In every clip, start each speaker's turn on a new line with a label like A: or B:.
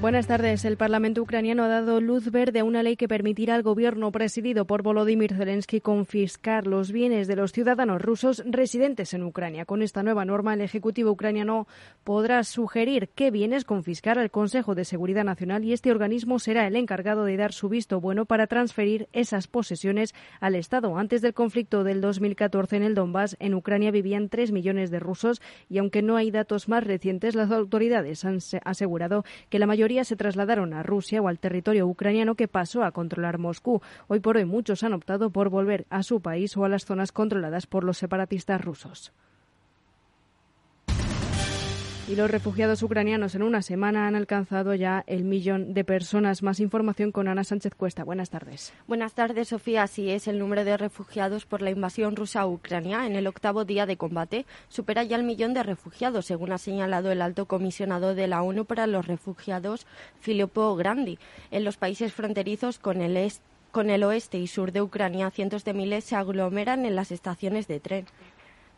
A: Buenas tardes. El Parlamento ucraniano ha dado luz verde a una ley que permitirá al gobierno presidido por Volodymyr Zelensky confiscar los bienes de los ciudadanos rusos residentes en Ucrania. Con esta nueva norma, el Ejecutivo ucraniano podrá sugerir qué bienes confiscar al Consejo de Seguridad Nacional y este organismo será el encargado de dar su visto bueno para transferir esas posesiones al Estado. Antes del conflicto del 2014 en el Donbass, en Ucrania vivían tres millones de rusos y aunque no hay datos más recientes, las autoridades han asegurado que la mayoría se trasladaron a Rusia o al territorio ucraniano que pasó a controlar Moscú. Hoy por hoy muchos han optado por volver a su país o a las zonas controladas por los separatistas rusos. Y los refugiados ucranianos en una semana han alcanzado ya el millón de personas. Más información con Ana Sánchez Cuesta. Buenas tardes.
B: Buenas tardes, Sofía. Así es, el número de refugiados por la invasión rusa a Ucrania en el octavo día de combate supera ya el millón de refugiados, según ha señalado el alto comisionado de la ONU para los refugiados, Filippo Grandi. En los países fronterizos con el con el oeste y sur de Ucrania, cientos de miles se aglomeran en las estaciones de tren.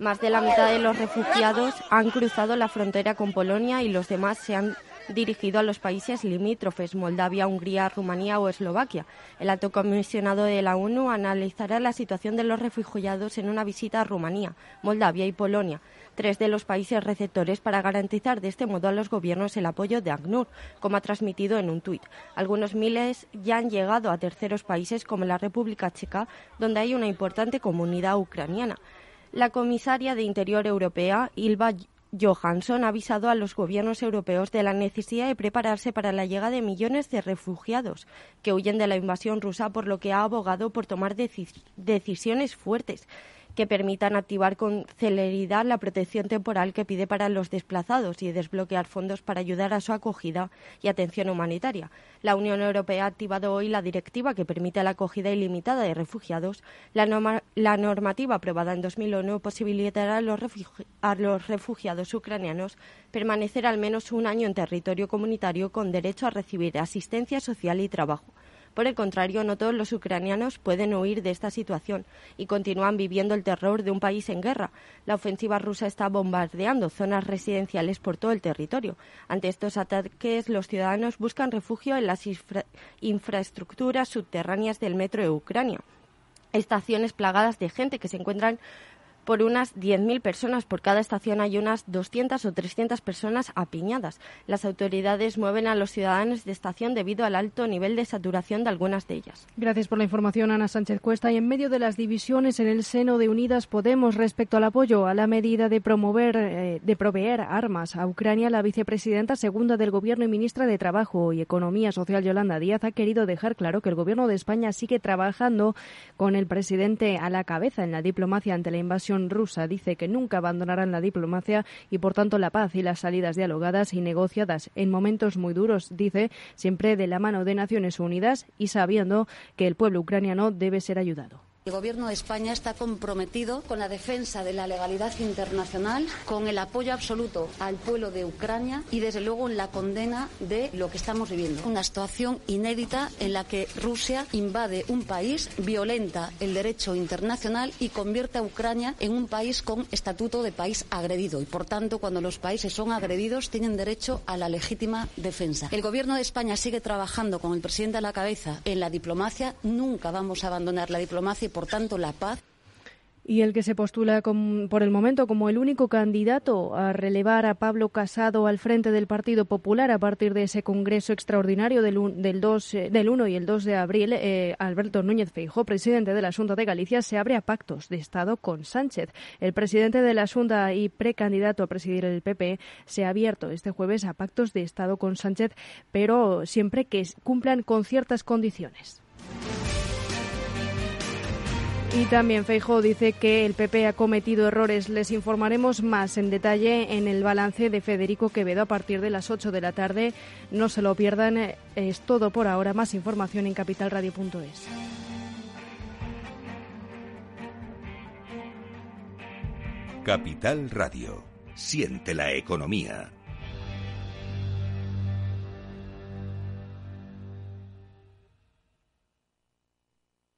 B: Más de la mitad de los refugiados han cruzado la frontera con Polonia y los demás se han dirigido a los países limítrofes, Moldavia, Hungría, Rumanía o Eslovaquia. El alto comisionado de la ONU analizará la situación de los refugiados en una visita a Rumanía, Moldavia y Polonia, tres de los países receptores, para garantizar de este modo a los gobiernos el apoyo de ACNUR, como ha transmitido en un tuit. Algunos miles ya han llegado a terceros países como la República Checa, donde hay una importante comunidad ucraniana. La comisaria de Interior Europea, Ilva Johansson, ha avisado a los gobiernos europeos de la necesidad de prepararse para la llegada de millones de refugiados que huyen de la invasión rusa, por lo que ha abogado por tomar decisiones fuertes que permitan activar con celeridad la protección temporal que pide para los desplazados y desbloquear fondos para ayudar a su acogida y atención humanitaria. La Unión Europea ha activado hoy la directiva que permite la acogida ilimitada de refugiados. La, normativa aprobada en 2001 posibilitará a los, a los refugiados ucranianos permanecer al menos un año en territorio comunitario con derecho a recibir asistencia social y trabajo. Por el contrario, no todos los ucranianos pueden huir de esta situación y continúan viviendo el terror de un país en guerra. La ofensiva rusa está bombardeando zonas residenciales por todo el territorio. Ante estos ataques, los ciudadanos buscan refugio en las infraestructuras subterráneas del metro de Ucrania estaciones plagadas de gente que se encuentran por unas 10.000 personas. Por cada estación hay unas 200 o 300 personas apiñadas. Las autoridades mueven a los ciudadanos de estación debido al alto nivel de saturación de algunas de ellas.
A: Gracias por la información, Ana Sánchez Cuesta. Y en medio de las divisiones en el seno de Unidas Podemos respecto al apoyo a la medida de promover, eh, de proveer armas a Ucrania, la vicepresidenta segunda del Gobierno y ministra de Trabajo y Economía Social, Yolanda Díaz, ha querido dejar claro que el Gobierno de España sigue trabajando con el presidente a la cabeza en la diplomacia ante la invasión rusa dice que nunca abandonarán la diplomacia y, por tanto, la paz y las salidas dialogadas y negociadas en momentos muy duros, dice, siempre de la mano de Naciones Unidas y sabiendo que el pueblo ucraniano debe ser ayudado.
C: El Gobierno de España está comprometido con la defensa de la legalidad internacional, con el apoyo absoluto al pueblo de Ucrania y, desde luego, en la condena de lo que estamos viviendo. Una situación inédita en la que Rusia invade un país, violenta el derecho internacional y convierte a Ucrania en un país con estatuto de país agredido. Y, por tanto, cuando los países son agredidos, tienen derecho a la legítima defensa. El Gobierno de España sigue trabajando con el presidente a la cabeza en la diplomacia. Nunca vamos a abandonar la diplomacia por tanto la paz
A: y el que se postula por el momento como el único candidato a relevar a Pablo Casado al frente del Partido Popular a partir de ese Congreso extraordinario del, del, 2, eh, 1 y el 2 de abril, eh, Alberto Núñez Feijó, presidente de la Junta de Galicia, se abre a pactos de Estado con Sánchez. El presidente de la Junta y precandidato a presidir el PP se ha abierto este jueves a pactos de Estado con Sánchez, pero siempre que cumplan con ciertas condiciones. Y también Feijóo dice que el PP ha cometido errores. Les informaremos más en detalle en el balance de Federico Quevedo a partir de las 8 de la tarde. No se lo pierdan. Es todo por ahora. Más información en capitalradio.es.
D: Capital Radio. Siente la economía.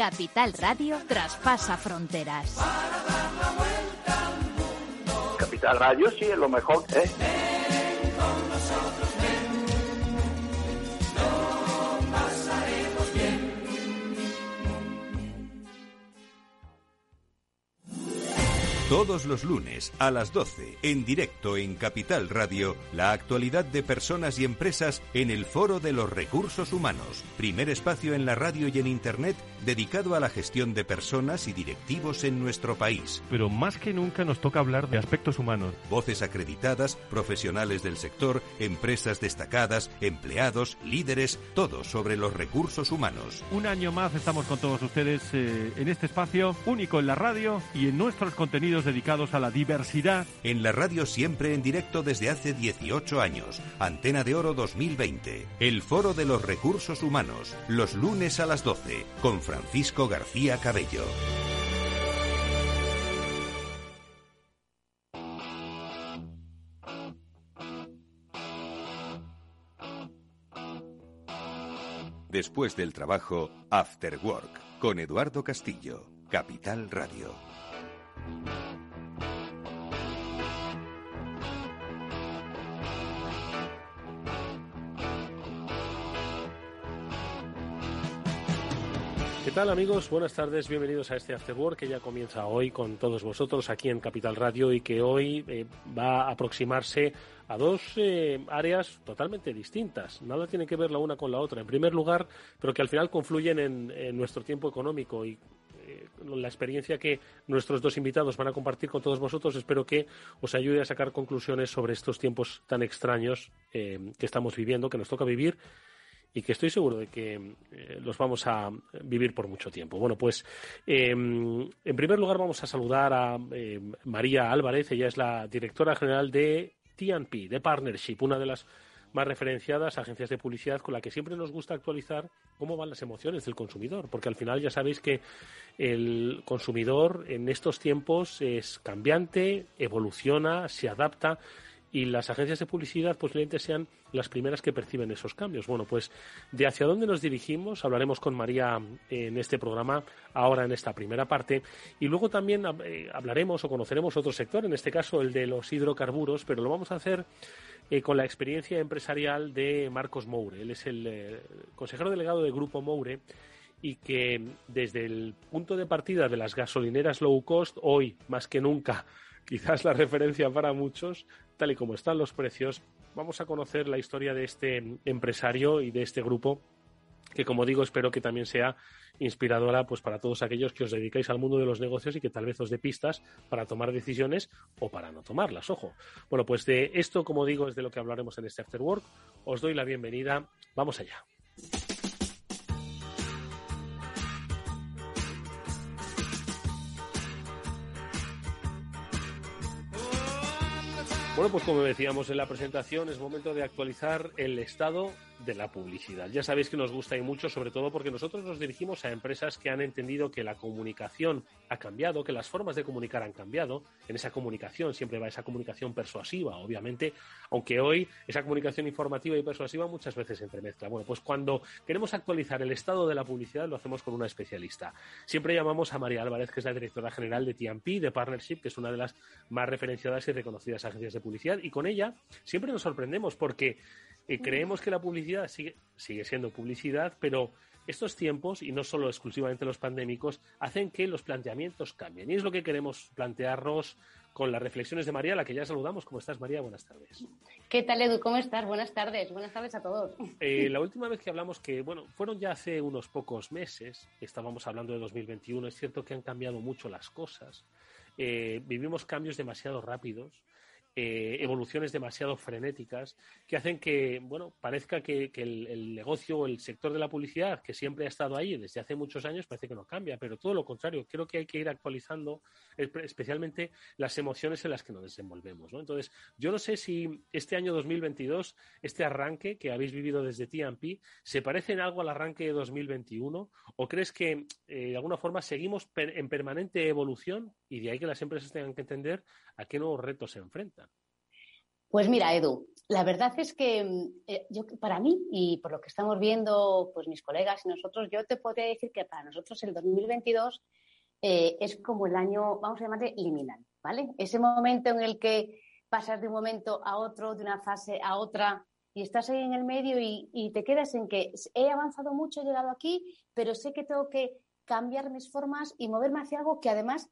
E: Capital Radio traspasa fronteras.
F: Capital Radio sí es lo mejor, ¿eh?
D: Todos los lunes a las 12, en directo en Capital Radio, la actualidad de personas y empresas en el Foro de los Recursos Humanos, primer espacio en la radio y en Internet dedicado a la gestión de personas y directivos en nuestro país.
G: Pero más que nunca nos toca hablar de aspectos humanos.
D: Voces acreditadas, profesionales del sector, empresas destacadas, empleados, líderes, todo sobre los recursos humanos.
G: Un año más estamos con todos ustedes eh, en este espacio único en la radio y en nuestros contenidos dedicados a la diversidad.
D: En la radio siempre en directo desde hace 18 años. Antena de Oro 2020. El Foro de los Recursos Humanos. Los lunes a las 12. Con Francisco García Cabello. Después del trabajo, After Work, con Eduardo Castillo, Capital Radio.
G: ¿Qué tal amigos? Buenas tardes, bienvenidos a este After que ya comienza hoy con todos vosotros aquí en Capital Radio y que hoy eh, va a aproximarse a dos eh, áreas totalmente distintas. Nada tiene que ver la una con la otra. En primer lugar, pero que al final confluyen en, nuestro tiempo económico y eh, la experiencia que nuestros dos invitados van a compartir con todos vosotros espero que os ayude a sacar conclusiones sobre estos tiempos tan extraños que estamos viviendo, que nos toca vivir y que estoy seguro de que eh, los vamos a vivir por mucho tiempo. Bueno, pues em, en primer lugar vamos a saludar a em, María Álvarez, ella es la directora general de TNP, de Partnership, una de las más referenciadas agencias de publicidad con la que siempre nos gusta actualizar cómo van las emociones del consumidor, porque al final ya sabéis que el consumidor en estos tiempos es cambiante, evoluciona, se adapta y las agencias de publicidad posiblemente sean las primeras que perciben esos cambios. Bueno, pues de hacia dónde nos dirigimos hablaremos con María en este programa, ahora en esta primera parte, y luego también eh, hablaremos o conoceremos otro sector, en este caso el de los hidrocarburos, pero lo vamos a hacer eh, con la experiencia empresarial de Marcos Moure. Él es el eh, consejero delegado del Grupo Moure y que desde el punto de partida de las gasolineras low cost, hoy más que nunca quizás la referencia para muchos, tal y como están los precios, vamos a conocer la historia de este empresario y de este grupo que como digo espero que también sea inspiradora pues para todos aquellos que os dedicáis al mundo de los negocios y que tal vez os dé pistas para tomar decisiones o para no tomarlas, ojo. Bueno, pues de esto, como digo, es de lo que hablaremos en este After Work. Os doy la bienvenida. Vamos allá. Bueno, pues como decíamos en la presentación, es momento de actualizar el estado de la publicidad. Ya sabéis que nos gusta y mucho, sobre todo porque nosotros nos dirigimos a empresas que han entendido que la comunicación ha cambiado, que las formas de comunicar han cambiado. En esa comunicación siempre va esa comunicación persuasiva, obviamente, aunque hoy esa comunicación informativa y persuasiva muchas veces se entremezcla. Bueno, pues cuando queremos actualizar el estado de la publicidad lo hacemos con una especialista. Siempre llamamos a María Álvarez, que es la directora general de TMP, de Partnership, que es una de las más referenciadas y reconocidas agencias de publicidad, y con ella siempre nos sorprendemos porque eh, creemos que la publicidad sigue, sigue siendo publicidad, pero estos tiempos, y no solo exclusivamente los pandémicos, hacen que los planteamientos cambien. Y es lo que queremos plantearnos con las reflexiones de María, a la que ya saludamos. ¿Cómo estás, María? Buenas tardes.
H: ¿Qué tal, Edu? ¿Cómo estás? Buenas tardes. Buenas tardes a todos.
G: Eh, la última vez que hablamos, que bueno, fueron ya hace unos pocos meses, estábamos hablando de 2021, es cierto que han cambiado mucho las cosas. Eh, vivimos cambios demasiado rápidos eh, evoluciones demasiado frenéticas que hacen que, bueno, parezca que, el, negocio o el sector de la publicidad, que siempre ha estado ahí desde hace muchos años, parece que no cambia, pero todo lo contrario, creo que hay que ir actualizando especialmente las emociones en las que nos desenvolvemos, ¿no? Entonces, yo no sé si este año 2022, este arranque que habéis vivido desde TMP, se parece en algo al arranque de 2021 o crees que eh, de alguna forma seguimos en permanente evolución y de ahí que las empresas tengan que entender a qué nuevos retos se enfrentan.
H: Pues mira, Edu, la verdad es que mm, eh, yo, para mí y por lo que estamos viendo, pues mis colegas y nosotros, yo te podría decir que para nosotros el 2022 eh, es como el año, vamos a llamarle liminal, ¿vale? Ese momento en el que pasas de un momento a otro, de una fase a otra, y estás ahí en el medio y, y te quedas en que he avanzado mucho, he llegado aquí, pero sé que tengo que cambiar mis formas y moverme hacia algo que además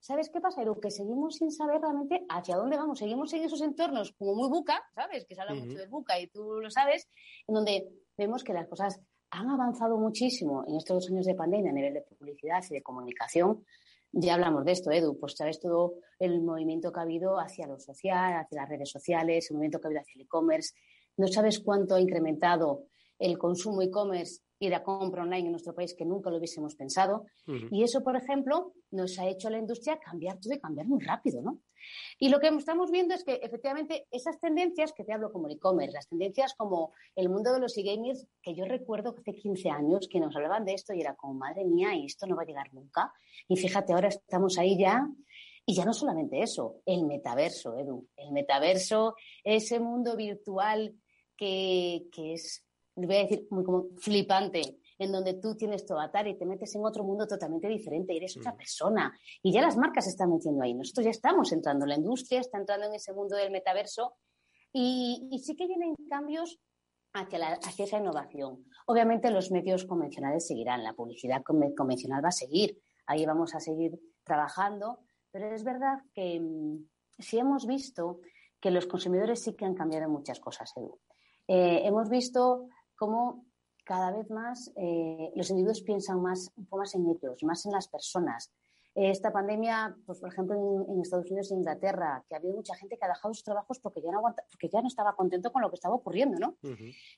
H: ¿Sabes qué pasa, Eru? Que seguimos sin saber realmente hacia dónde vamos. Seguimos en esos entornos como muy buca, ¿sabes? Que se habla mucho del buca y tú lo sabes, en donde vemos que las cosas han avanzado muchísimo en estos dos años de pandemia a nivel de publicidad y de comunicación. Ya hablamos de esto, Edu, pues sabes todo el movimiento que ha habido hacia lo social, hacia las redes sociales, el movimiento que ha habido hacia el e-commerce. No sabes cuánto ha incrementado el consumo e-commerce y la compra online en nuestro país que nunca lo hubiésemos pensado. Y eso, por ejemplo, nos ha hecho a la industria cambiar todo y cambiar muy rápido, ¿no? Y lo que estamos viendo es que efectivamente esas tendencias que te hablo como el e-commerce, las tendencias como el mundo de los e-gamers, que yo recuerdo que hace 15 años que nos hablaban de esto y era como, madre mía, y esto no va a llegar nunca. Y fíjate, ahora estamos ahí ya y ya no solamente eso, el metaverso, Edu. El metaverso, ese mundo virtual que, que es voy a decir, muy como flipante, en donde tú tienes tu avatar y te metes en otro mundo totalmente diferente, y eres otra mm. persona. Y ya las marcas se están metiendo ahí. Nosotros ya estamos entrando, la industria está entrando en ese mundo del metaverso y, sí que vienen cambios hacia, la, hacia esa innovación. Obviamente los medios convencionales seguirán, la publicidad convencional va a seguir, ahí vamos a seguir trabajando, pero es verdad que mm, sí hemos visto que los consumidores sí que han cambiado muchas cosas, Edu. Eh, hemos visto cómo cada vez más eh, los individuos piensan más, un poco más en ellos, más en las personas. Eh, esta pandemia, pues, por ejemplo, en, Estados Unidos e Inglaterra, que ha habido mucha gente que ha dejado sus trabajos porque ya no, porque ya no estaba contento con lo que estaba ocurriendo, ¿no?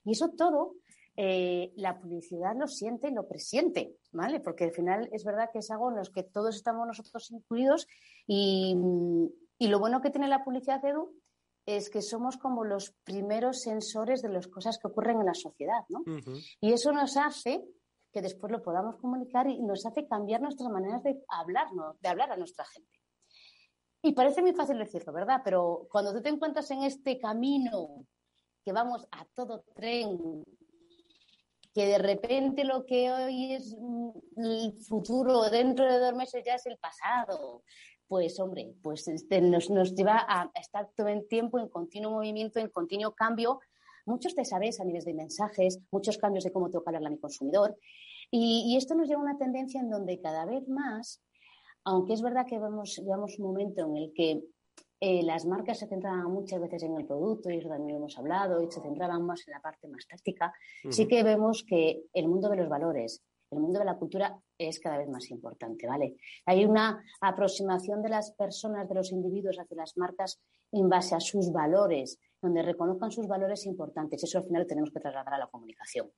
H: Y eso todo, eh, la publicidad lo siente y lo presiente, ¿vale? Porque al final es verdad que es algo en los que todos estamos nosotros incluidos y, y lo bueno que tiene la publicidad, Edu, es que somos como los primeros sensores de las cosas que ocurren en la sociedad, ¿no? Y eso nos hace que después lo podamos comunicar y nos hace cambiar nuestras maneras de hablar, de hablar a nuestra gente. Y parece muy fácil decirlo, ¿verdad? Pero cuando tú te encuentras en este camino que vamos a todo tren, que de repente lo que hoy es el futuro, dentro de dos meses ya es el pasado, pues hombre, pues este, nos, lleva a estar todo el tiempo en continuo movimiento, en continuo cambio. Muchos te sabes a niveles de mensajes, muchos cambios de cómo tengo que hablarle a mi consumidor. Y, esto nos lleva a una tendencia en donde cada vez más, aunque es verdad que vemos, llevamos un momento en el que eh, las marcas se centraban muchas veces en el producto, y eso también lo hemos hablado, y se centraban más en la parte más táctica, sí que vemos que el mundo de los valores, el mundo de la cultura es cada vez más importante, ¿vale? Hay una aproximación de las personas, de los individuos hacia las marcas en base a sus valores, donde reconozcan sus valores importantes. Eso al final lo tenemos que trasladar a la comunicación.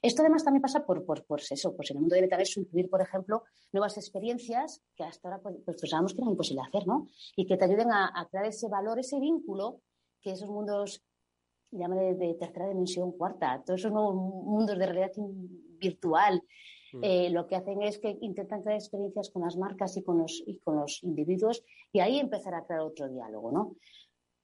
H: Esto además también pasa por, por, eso, pues en el mundo de metaverso incluir, por ejemplo, nuevas experiencias que hasta ahora pues, pues pensábamos que era imposible hacer, ¿no? Y que te ayuden a, crear ese valor, ese vínculo que esos mundos llámale de tercera dimensión, cuarta, todos esos nuevos mundos de realidad virtual, mm. eh, lo que hacen es que intentan crear experiencias con las marcas y con los, y con los individuos y ahí empezar a crear otro diálogo, ¿no?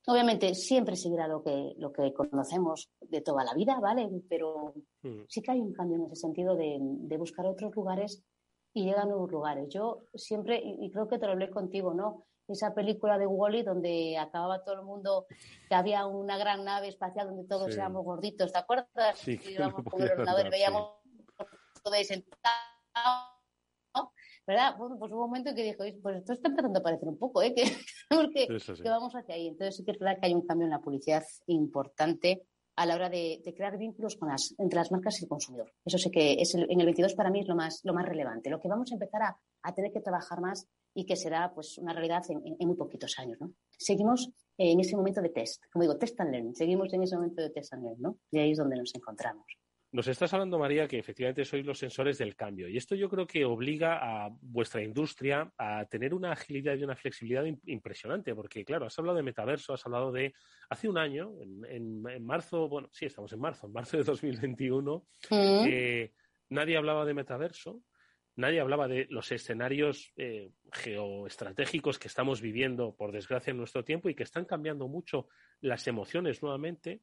H: Obviamente siempre seguirá lo que, lo que conocemos de toda la vida, ¿vale? Pero mm. sí que hay un cambio en ese sentido de, buscar otros lugares y llegar a nuevos lugares. Yo siempre, y, creo que te lo hablé contigo, ¿no? Esa película de Wally donde acababa todo el mundo, que había una gran nave espacial donde todos éramos gorditos, ¿te acuerdas?
G: Sí,
H: y íbamos con el ordenador y veíamos todo sentado ¿verdad? Bueno, pues hubo un momento en que dijo, pues esto está empezando a parecer un poco, ¿eh? Que, que vamos hacia ahí. Entonces sí que es verdad que hay un cambio en la publicidad importante a la hora de, crear vínculos con las, entre las marcas y el consumidor. Eso sí que es en el 22 para mí es lo más, lo más relevante. Lo que vamos a empezar a, a tener que trabajar más y que será pues una realidad en, en, muy poquitos años. ¿no? Seguimos en ese momento de test, como digo, test and learn. Seguimos en ese momento de test and learn, ¿no? Y ahí es donde nos encontramos.
G: Nos estás hablando, María, que efectivamente sois los sensores del cambio. Y esto yo creo que obliga a vuestra industria a tener una agilidad y una flexibilidad impresionante. Porque, claro, has hablado de metaverso, has hablado de hace un año, en, marzo, bueno, sí, estamos en marzo, en marzo de 2021, eh, nadie hablaba de metaverso. Nadie hablaba de los escenarios eh, geoestratégicos que estamos viviendo, por desgracia, en nuestro tiempo y que están cambiando mucho las emociones nuevamente.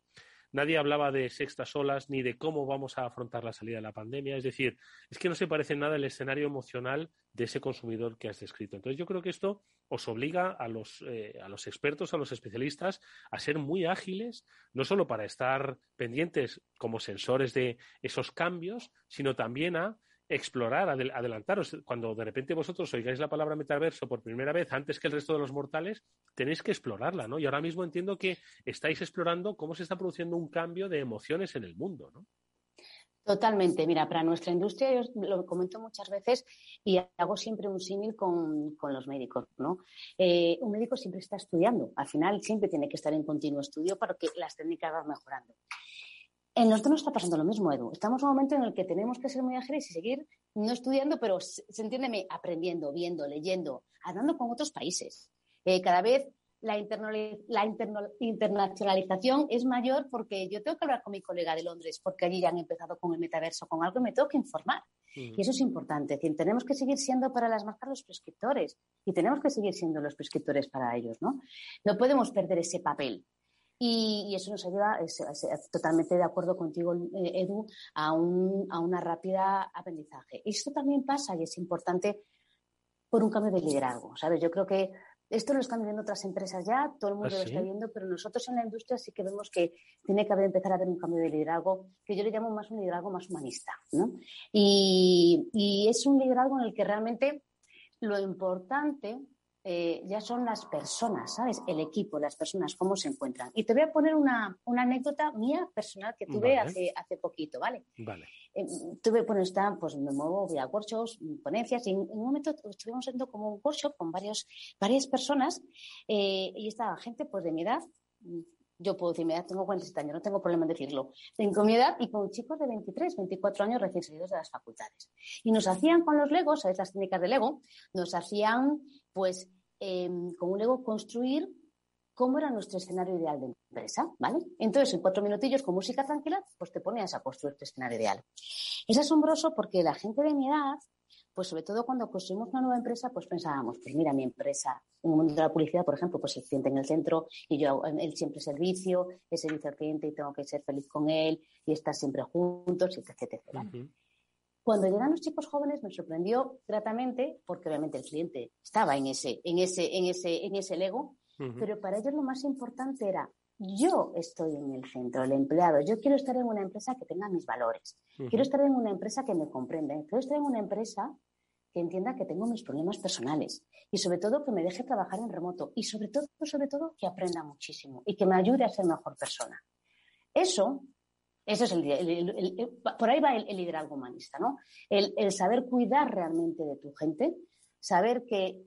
G: Nadie hablaba de sextas olas ni de cómo vamos a afrontar la salida de la pandemia. Es decir, es que no se parece nada el escenario emocional de ese consumidor que has descrito. Entonces, yo creo que esto os obliga a los, eh, a los expertos, a los especialistas, a ser muy ágiles, no solo para estar pendientes como sensores de esos cambios, sino también a explorar, adelantaros. Cuando de repente vosotros oigáis la palabra metaverso por primera vez antes que el resto de los mortales, tenéis que explorarla, ¿no? Y ahora mismo entiendo que estáis explorando cómo se está produciendo un cambio de emociones en el mundo, ¿no?
H: Totalmente. Mira, para nuestra industria, yo lo comento muchas veces y hago siempre un símil con, los médicos, ¿no? Eh, un médico siempre está estudiando. Al final siempre tiene que estar en continuo estudio para que las técnicas van mejorando. En nosotros nos está pasando lo mismo, Edu. Estamos en un momento en el que tenemos que ser muy ágiles y seguir no estudiando, pero, se, entiéndeme, aprendiendo, viendo, leyendo, hablando con otros países. Eh, cada vez la, la internacionalización es mayor porque yo tengo que hablar con mi colega de Londres porque allí ya han empezado con el metaverso, con algo y me tengo que informar. Y eso es importante. Es decir, tenemos que seguir siendo para las marcas los prescriptores y tenemos que seguir siendo los prescriptores para ellos, ¿no? No podemos perder ese papel. Y, eso nos ayuda, totalmente de acuerdo contigo, eh, Edu, a, un, a una rápida aprendizaje. Y esto también pasa y es importante por un cambio de liderazgo, ¿sabes? Yo creo que esto lo están viendo otras empresas ya, todo el mundo ¿Ah, lo está viendo, pero nosotros en la industria sí que vemos que tiene que haber, empezar a haber un cambio de liderazgo, que yo le llamo más un liderazgo más humanista, ¿no? Y, y es un liderazgo en el que realmente lo importante eh, ya son las personas, ¿sabes? El equipo, las personas, cómo se encuentran. Y te voy a poner una, anécdota mía personal que tuve hace, hace poquito, ¿vale?
G: Vale.
H: Eh, tuve, bueno, está, pues me muevo, voy a workshops, ponencias, y en, un momento estuvimos haciendo como un workshop con varios, varias personas, eh, y estaba gente, pues, de mi edad, yo puedo decir mi edad, tengo 47 años, no tengo problema en decirlo, tengo mi edad y con chicos de 23, 24 años recién salidos de las facultades. Y nos hacían con los Legos, ¿sabes? Las técnicas de Lego, nos hacían, pues, em, con un Lego construir cómo era nuestro escenario ideal de empresa, ¿vale? Entonces, en cuatro minutillos con música tranquila, pues te ponías a construir tu escenario ideal. Es asombroso porque la gente de mi edad pues sobre todo cuando construimos una nueva empresa, pues pensábamos, pues mira, mi empresa, en el mundo de la publicidad, por ejemplo, pues el cliente en el centro y yo él siempre servicio, el servicio al cliente y tengo que ser feliz con él y estar siempre juntos, etc. Cuando llegan los chicos jóvenes me sorprendió gratamente, porque obviamente el cliente estaba en ese, en ese, en ese, en ese Lego, pero para ellos lo más importante era yo estoy en el centro, el empleado. Yo quiero estar en una empresa que tenga mis valores. Quiero estar en una empresa que me comprenda. Quiero estar en una empresa que entienda que tengo mis problemas personales y sobre todo que me deje trabajar en remoto y sobre todo, sobre todo, que aprenda muchísimo y que me ayude a ser mejor persona. Eso, eso es el, por ahí va el, liderazgo humanista, ¿no? El, saber cuidar realmente de tu gente, saber que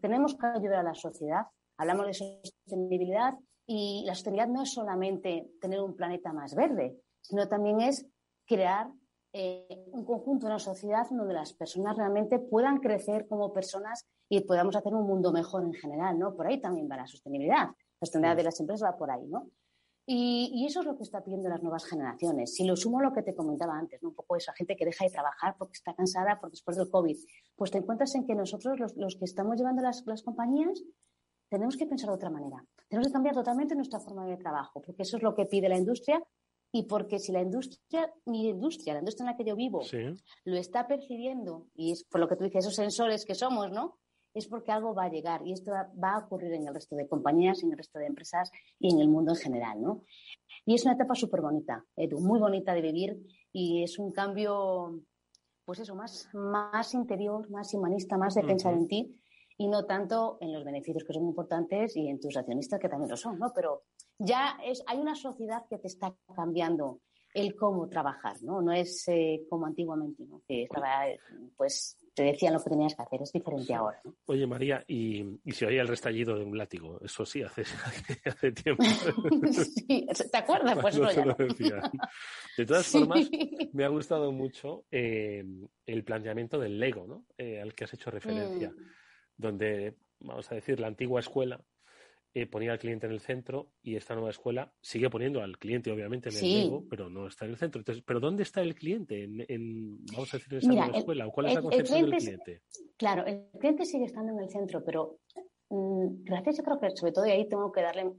H: tenemos que ayudar a la sociedad. Hablamos de sostenibilidad y la sostenibilidad no es solamente tener un planeta más verde, sino también es crear eh, un conjunto, una sociedad donde las personas realmente puedan crecer como personas y podamos hacer un mundo mejor en general, ¿no? Por ahí también va la sostenibilidad. La sostenibilidad de las empresas va por ahí, ¿no? Y, eso es lo que está pidiendo las nuevas generaciones. Si lo sumo a lo que te comentaba antes, un poco esa gente que deja de trabajar porque está cansada por después del COVID, pues te encuentras en que nosotros, los, que estamos llevando las, compañías, tenemos que pensar de otra manera. Tenemos que cambiar totalmente nuestra forma de trabajo, porque eso es lo que pide la industria y porque si la industria, mi industria, la industria en la que yo vivo, lo está percibiendo, y es por lo que tú dices, esos sensores que somos, ¿no? es porque algo va a llegar y esto va, a ocurrir en el resto de compañías, en el resto de empresas y en el mundo en general, ¿no? Y es una etapa súper bonita, Edu, muy bonita de vivir y es un cambio, pues eso, más, más interior, más humanista, más de pensar en ti y no tanto en los beneficios que son importantes y en tus accionistas que también lo son, ¿no? Pero ya es, hay una sociedad que te está cambiando el cómo trabajar, ¿no? No es eh, como antiguamente, ¿no? Que estaba, pues, te decían lo que tenías que hacer, es diferente ahora.
G: Oye, María, ¿y, ¿y si oía el restallido de un látigo? Eso sí, hace, hace tiempo.
H: sí, ¿te acuerdas? Pues no,
G: lo decía. De todas formas, me ha gustado mucho eh, el planteamiento del Lego, ¿no? Eh, al que has hecho referencia, mm. Donde, vamos a decir, la antigua escuela eh, ponía al cliente en el centro y esta nueva escuela sigue poniendo al cliente, obviamente, en el Lego, pero no está en el centro. Entonces, ¿pero dónde está el cliente en, vamos a decir, en esa nueva escuela? ¿O cuál es la concepción del cliente?
H: Claro, el cliente sigue estando en el centro, pero mm, gracias, yo creo que sobre todo y ahí tengo que darle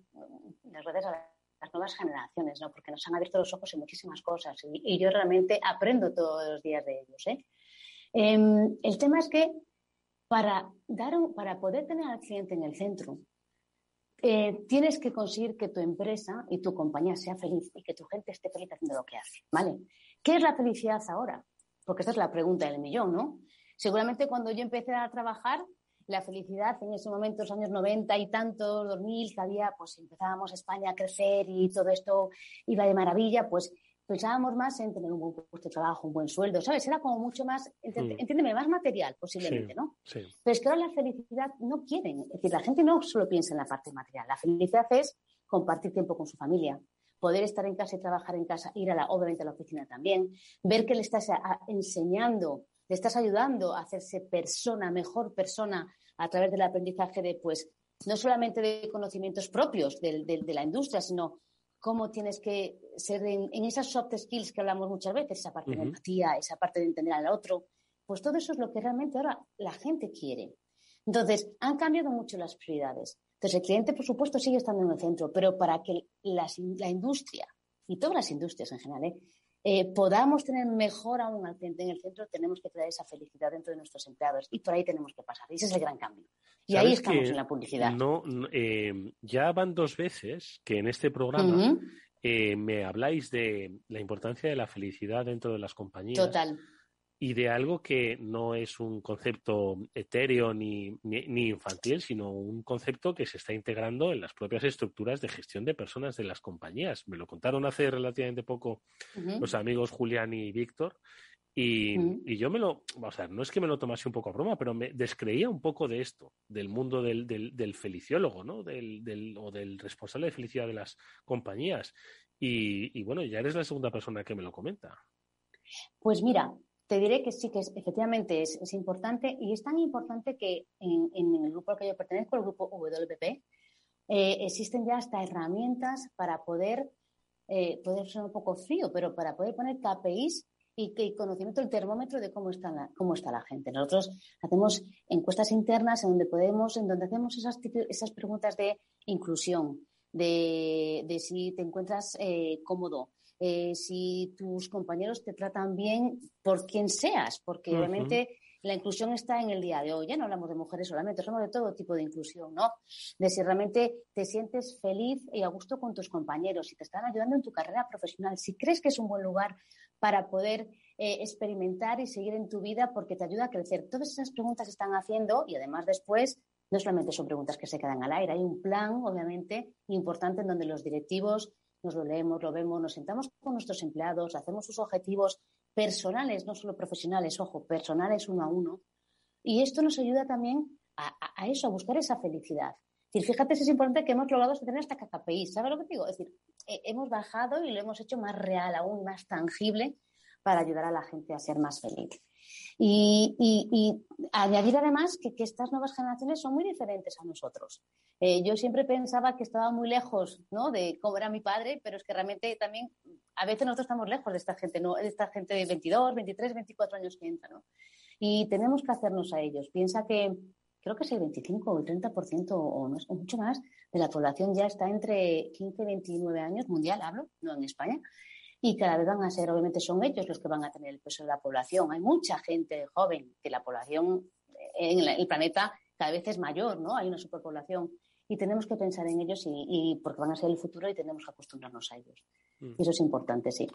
H: las gracias a las nuevas generaciones, ¿no? Porque nos han abierto los ojos en muchísimas cosas y, yo realmente aprendo todos los días de ellos, ¿eh? Em, el tema es que para, dar para poder tener al cliente en el centro, eh, tienes que conseguir que tu empresa y tu compañía sea feliz y que tu gente esté feliz haciendo lo que hace, ¿vale? ¿Qué es la felicidad ahora? Porque esta es la pregunta del millón, ¿no? Seguramente cuando yo empecé a trabajar, la felicidad en ese momento, los años 90 y tantos, 2000, que había, pues empezábamos España a crecer y todo esto iba de maravilla, pues pensábamos más en tener un buen puesto de trabajo, un buen sueldo, ¿sabes? Era como mucho más, mm. entiéndeme, más material posiblemente, ¿no?
G: Sí.
H: Pero es que ahora la felicidad no quieren, es decir, la gente no solo piensa en la parte material, la felicidad es compartir tiempo con su familia, poder estar en casa y trabajar en casa, ir a la, obviamente a la oficina también, ver que le estás enseñando, le estás ayudando a hacerse persona, mejor persona a través del aprendizaje de, pues, no solamente de conocimientos propios de, de la industria, sino cómo tienes que ser en, esas soft skills que hablamos muchas veces, esa parte de empatía, esa parte de entender al otro, pues todo eso es lo que realmente ahora la gente quiere. Entonces, han cambiado mucho las prioridades. Entonces, el cliente, por supuesto, sigue estando en el centro, pero para que la industria, y todas las industrias en general, ¿eh? Eh, podamos tener mejor aún al cliente en el centro, tenemos que traer esa felicidad dentro de nuestros empleados y por ahí tenemos que pasar. Y ese es el gran cambio. Y ahí estamos en la publicidad.
G: No, eh, ya van dos veces que en este programa eh, me habláis de la importancia de la felicidad dentro de las compañías.
H: Total
G: y de algo que no es un concepto etéreo ni, ni, infantil, sino un concepto que se está integrando en las propias estructuras de gestión de personas de las compañías. Me lo contaron hace relativamente poco los amigos Julián y Víctor. Y, yo me lo, o sea, no es que me lo tomase un poco a broma, pero me descreía un poco de esto, del mundo del, del, feliciólogo, ¿no? Del, del, o del responsable de felicidad de las compañías. Y, y bueno, ya eres la segunda persona que me lo comenta.
H: Pues mira, te diré que sí, que efectivamente es, importante y es tan importante que en, el grupo al que yo pertenezco, el grupo WP, eh, existen ya hasta herramientas para poder, eh, poder ser un poco frío, pero para poder poner KPIs y, que conocimiento del termómetro de cómo está la, cómo está la gente. Nosotros hacemos encuestas internas en donde podemos, en donde hacemos esas, esas preguntas de inclusión, de, de si te encuentras eh, cómodo, eh, si tus compañeros te tratan bien por quien seas, porque obviamente la inclusión está en el día de hoy. Ya no hablamos de mujeres solamente, hablamos de todo tipo de inclusión, ¿no? De si realmente te sientes feliz y a gusto con tus compañeros, si te están ayudando en tu carrera profesional, si crees que es un buen lugar para poder eh, experimentar y seguir en tu vida porque te ayuda a crecer. Todas esas preguntas se están haciendo y además después no solamente son preguntas que se quedan al aire, hay un plan, obviamente, importante en donde los directivos nos lo leemos, lo vemos, nos sentamos con nuestros empleados, hacemos sus objetivos personales, no solo profesionales, ojo, personales uno a uno. Y esto nos ayuda también a, eso, a buscar esa felicidad. Y fíjate si es importante que hemos logrado tener hasta KPI, ¿sabes lo que digo? Es decir, hemos bajado y lo hemos hecho más real, aún más tangible, para ayudar a la gente a ser más feliz. Y, añadir además que, estas nuevas generaciones son muy diferentes a nosotros. Eh, yo siempre pensaba que estaba muy lejos ¿no? de cómo era mi padre, pero es que realmente también a veces nosotros estamos lejos de esta gente, ¿no? de esta gente de 22, 23, 24 años que entra. ¿no? Y tenemos que hacernos a ellos. Piensa que creo que es el 25 o el 30% o, más, o mucho más de la población ya está entre 15 y 29 años, mundial hablo, no en España y cada vez van a ser, obviamente son ellos los que van a tener el peso de la población. Hay mucha gente joven, que la población en el planeta cada vez es mayor, ¿no? Hay una superpoblación y tenemos que pensar en ellos y, porque van a ser el futuro y tenemos que acostumbrarnos a ellos. Mm. Eso es importante, sí.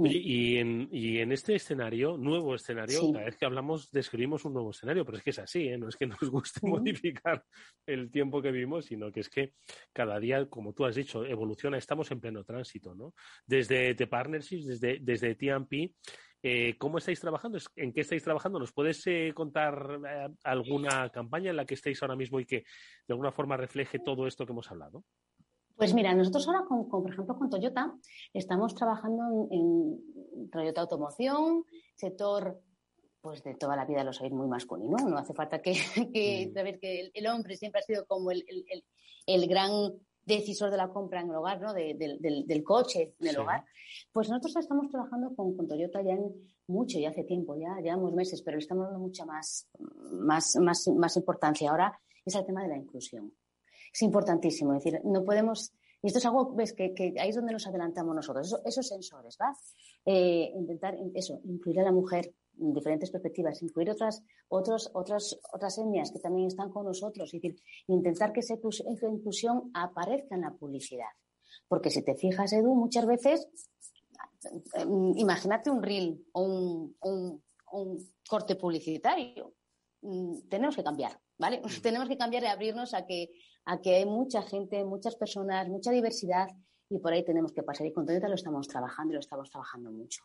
G: Oye, y en, y en este escenario, nuevo escenario, cada vez que hablamos describimos un nuevo escenario, pero es que es así, ¿eh? no es que nos guste modificar el tiempo que vivimos, sino que es que cada día, como tú has dicho, evoluciona, estamos en pleno tránsito, ¿no? Desde The Partnerships, desde, desde TMP, eh, ¿Cómo estáis trabajando? ¿En qué estáis trabajando? ¿Nos puedes eh, contar eh, alguna campaña en la que estéis ahora mismo y que de alguna forma refleje todo esto que hemos hablado?
H: Pues mira, nosotros ahora, con, por ejemplo, con Toyota, estamos trabajando en, Toyota Automoción, sector pues de toda la vida lo sabéis muy masculino, no hace falta que, que saber que el, hombre siempre ha sido como el, el gran decisor de la compra en el hogar, ¿no? del, coche en el hogar. Pues nosotros estamos trabajando con, Toyota ya en mucho, ya hace tiempo, ya llevamos meses, pero le estamos dando mucha más, más, más, más importancia. Ahora es el tema de la inclusión. Es importantísimo, es decir, no podemos y esto es algo, ves, que, ahí es donde nos adelantamos nosotros, esos sensores, ¿va? Eh, intentar, eso, incluir a la mujer en diferentes perspectivas, incluir otras, otros, otras, otras etnias que también están con nosotros, es decir, intentar que esa inclusión aparezca en la publicidad. Porque si te fijas, Edu, muchas veces, mm, imagínate un reel o un, un, corte publicitario. Mm, tenemos que cambiar, ¿vale? Tenemos que cambiar y abrirnos a que, a que hay mucha gente, muchas personas, mucha diversidad y por ahí tenemos que pasar. Y con Toyota lo estamos trabajando y lo estamos trabajando mucho.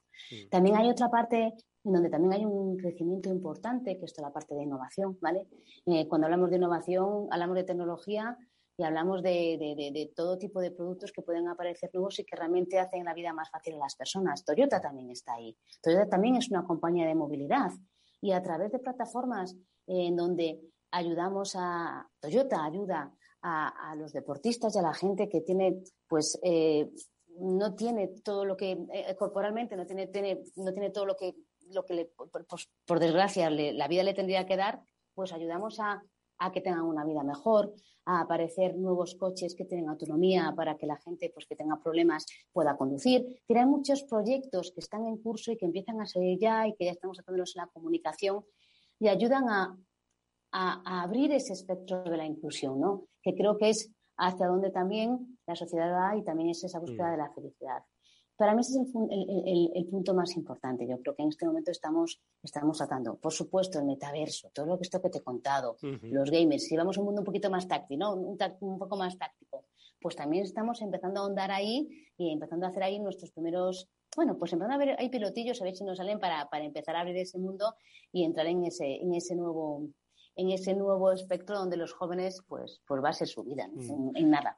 H: También hay otra parte en donde también hay un crecimiento importante, que es la parte de innovación, ¿vale? Eh, cuando hablamos de innovación, hablamos de tecnología y hablamos de, todo tipo de productos que pueden aparecer nuevos y que realmente hacen la vida más fácil a las personas. Toyota también está ahí. Toyota también es una compañía de movilidad y a través de plataformas en donde ayudamos a Toyota ayuda a, los deportistas y a la gente que tiene, pues, eh, no tiene todo lo que eh, corporalmente no tiene, tiene, no tiene todo lo que lo que le, pues, por desgracia la vida le tendría que dar, pues ayudamos a, que tengan una vida mejor, a aparecer nuevos coches que tienen autonomía para que la gente pues, que tenga problemas pueda conducir. Hay muchos proyectos que están en curso y que empiezan a salir ya y que ya estamos haciéndolos en la comunicación y ayudan a, abrir ese espectro de la inclusión, ¿no? que creo que es hacia donde también la sociedad va y también es esa búsqueda mm. de la felicidad. Para mí ese es el, punto más importante. Yo creo que en este momento estamos, estamos tratando, por supuesto, el metaverso, todo lo que esto que te he contado, los gamers, si vamos a un mundo un poquito más táctico, ¿no? un, poco más táctico, pues también estamos empezando a ahondar ahí y empezando a hacer ahí nuestros primeros, bueno, pues empezando a ver, hay pilotillos, a ver si nos salen para, para empezar a abrir ese mundo y entrar en ese, en ese nuevo en ese nuevo espectro donde los jóvenes, pues, pues va a ser su vida, mm. en, nada.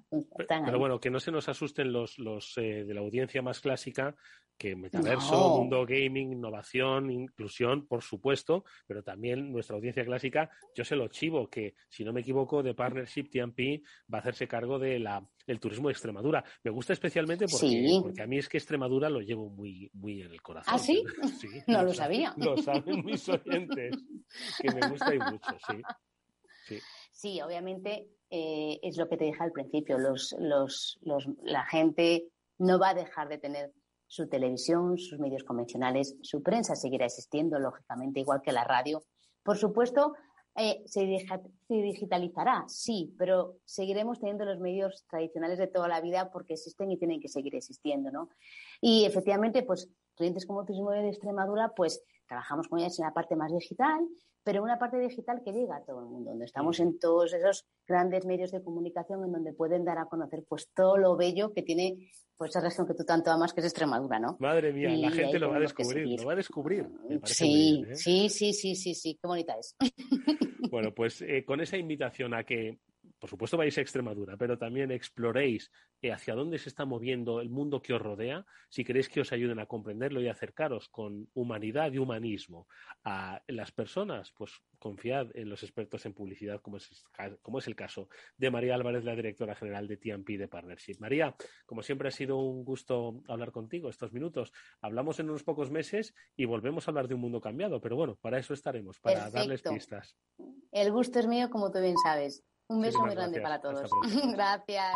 G: Pero, bueno, que no se nos asusten los, los eh, de la audiencia más clásica, que metaverso, mundo gaming, innovación, inclusión, por supuesto, pero también nuestra audiencia clásica, yo se lo chivo, que si no me equivoco, de Partnership TMP va a hacerse cargo de la, del turismo de Extremadura. Me gusta especialmente porque, porque a mí es que Extremadura lo llevo muy, muy en el corazón.
H: ¿Ah, sí? no lo sabía.
G: Lo saben mis oyentes, que me gusta y mucho, sí.
H: Sí, obviamente eh, es lo que te dije al principio, los, los, los, la gente no va a dejar de tener su televisión, sus medios convencionales, su prensa seguirá existiendo, lógicamente, igual que la radio. Por supuesto, eh, se, digitalizará, sí, pero seguiremos teniendo los medios tradicionales de toda la vida porque existen y tienen que seguir existiendo, ¿no? Y efectivamente, pues, clientes como Turismo de Extremadura, pues, trabajamos con ellas en la parte más digital, pero una parte digital que llega a todo el mundo, donde estamos en todos esos grandes medios de comunicación en donde pueden dar a conocer pues todo lo bello que tiene pues esa región que tú tanto amas que es Extremadura, ¿no?
G: Madre mía, la gente lo va a descubrir, lo va a descubrir.
H: Sí, sí, sí, sí, sí, sí, qué bonita es.
G: Bueno, pues eh, con esa invitación a que por supuesto vais a Extremadura, pero también exploréis eh, hacia dónde se está moviendo el mundo que os rodea, si queréis que os ayuden a comprenderlo y acercaros con humanidad y humanismo a las personas, pues confiad en los expertos en publicidad, como es, como es el caso de María Álvarez, la directora general de TMP de Partnership. María, como siempre ha sido un gusto hablar contigo estos minutos. Hablamos en unos pocos meses y volvemos a hablar de un mundo cambiado, pero bueno, para eso estaremos, para darles pistas.
H: El gusto es mío, como tú bien sabes. Un beso muy grande para todos. Gracias.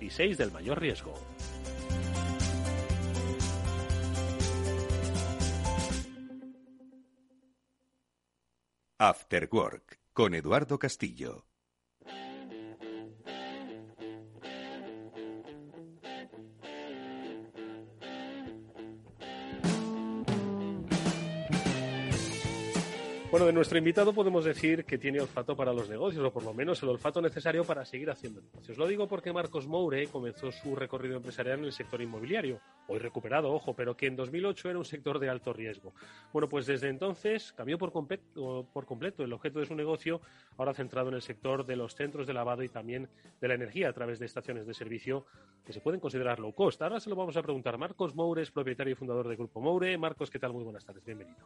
G: y 6 del mayor riesgo.
D: After Work con Eduardo Castillo.
G: Bueno, de nuestro invitado podemos decir que tiene olfato para los negocios, o por lo menos el olfato necesario para seguir haciendo negocios. Lo digo porque Marcos Moure comenzó su recorrido empresarial en el sector inmobiliario, hoy recuperado, ojo, pero que en 2008 era un sector de alto riesgo. Bueno, pues desde entonces cambió por, por completo el objeto de su negocio, ahora centrado en el sector de los centros de lavado y también de la energía a través de estaciones de servicio que se pueden considerar low cost. Ahora se lo vamos a preguntar. Marcos Moure es propietario y fundador del Grupo Moure. Marcos, ¿qué tal? Muy buenas tardes, bienvenido.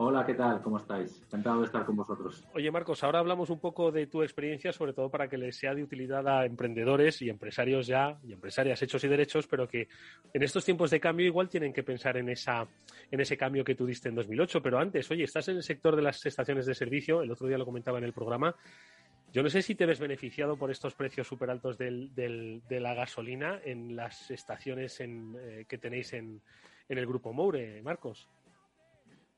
I: Hola, ¿qué tal? ¿Cómo estáis? Encantado de estar con vosotros.
G: Oye, Marcos, ahora hablamos un poco de tu experiencia, sobre todo para que les sea de utilidad a emprendedores y empresarios ya, y empresarias hechos y derechos, pero que en estos tiempos de cambio igual tienen que pensar en, esa, en ese cambio que tú diste en 2008. Pero antes, oye, estás en el sector de las estaciones de servicio, el otro día lo comentaba en el programa. Yo no sé si te ves beneficiado por estos precios súper altos del, de la gasolina en las estaciones eh, que tenéis en, en el Grupo Moure, Marcos.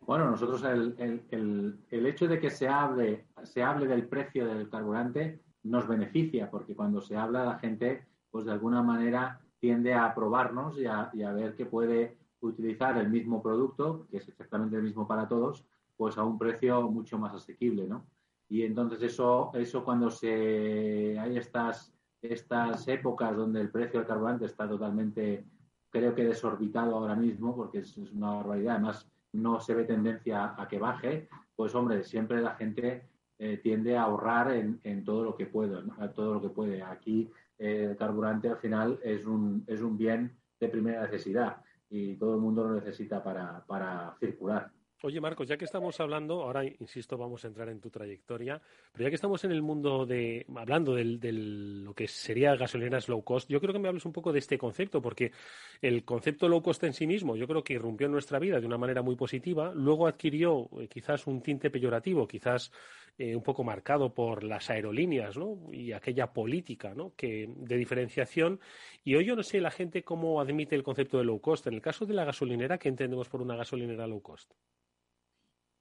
I: Bueno, nosotros el, el, hecho de que se hable, se hable del precio del carburante nos beneficia, porque cuando se habla la gente, pues de alguna manera tiende a probarnos y a, ver que puede utilizar el mismo producto, que es exactamente el mismo para todos, pues a un precio mucho más asequible, ¿no? Y entonces eso, eso cuando se hay estas, estas épocas donde el precio del carburante está totalmente, creo que desorbitado ahora mismo, porque es, es una barbaridad, además no se ve tendencia a que baje, pues hombre, siempre la gente eh, tiende a ahorrar en, todo lo que puede, todo lo que puede. Aquí eh, el carburante al final es un, es un bien de primera necesidad y todo el mundo lo necesita para, para circular.
G: Oye, Marcos, ya que estamos hablando, ahora insisto, vamos a entrar en tu trayectoria, pero ya que estamos en el mundo de, hablando de lo que sería gasolineras low cost, yo creo que me hables un poco de este concepto, porque el concepto low cost en sí mismo, yo creo que irrumpió en nuestra vida de una manera muy positiva, luego adquirió eh, quizás un tinte peyorativo, quizás eh, un poco marcado por las aerolíneas, ¿no? Y aquella política, ¿no? Que, de diferenciación. Y hoy yo no sé la gente cómo admite el concepto de low cost. En el caso de la gasolinera, ¿qué entendemos por una gasolinera low cost?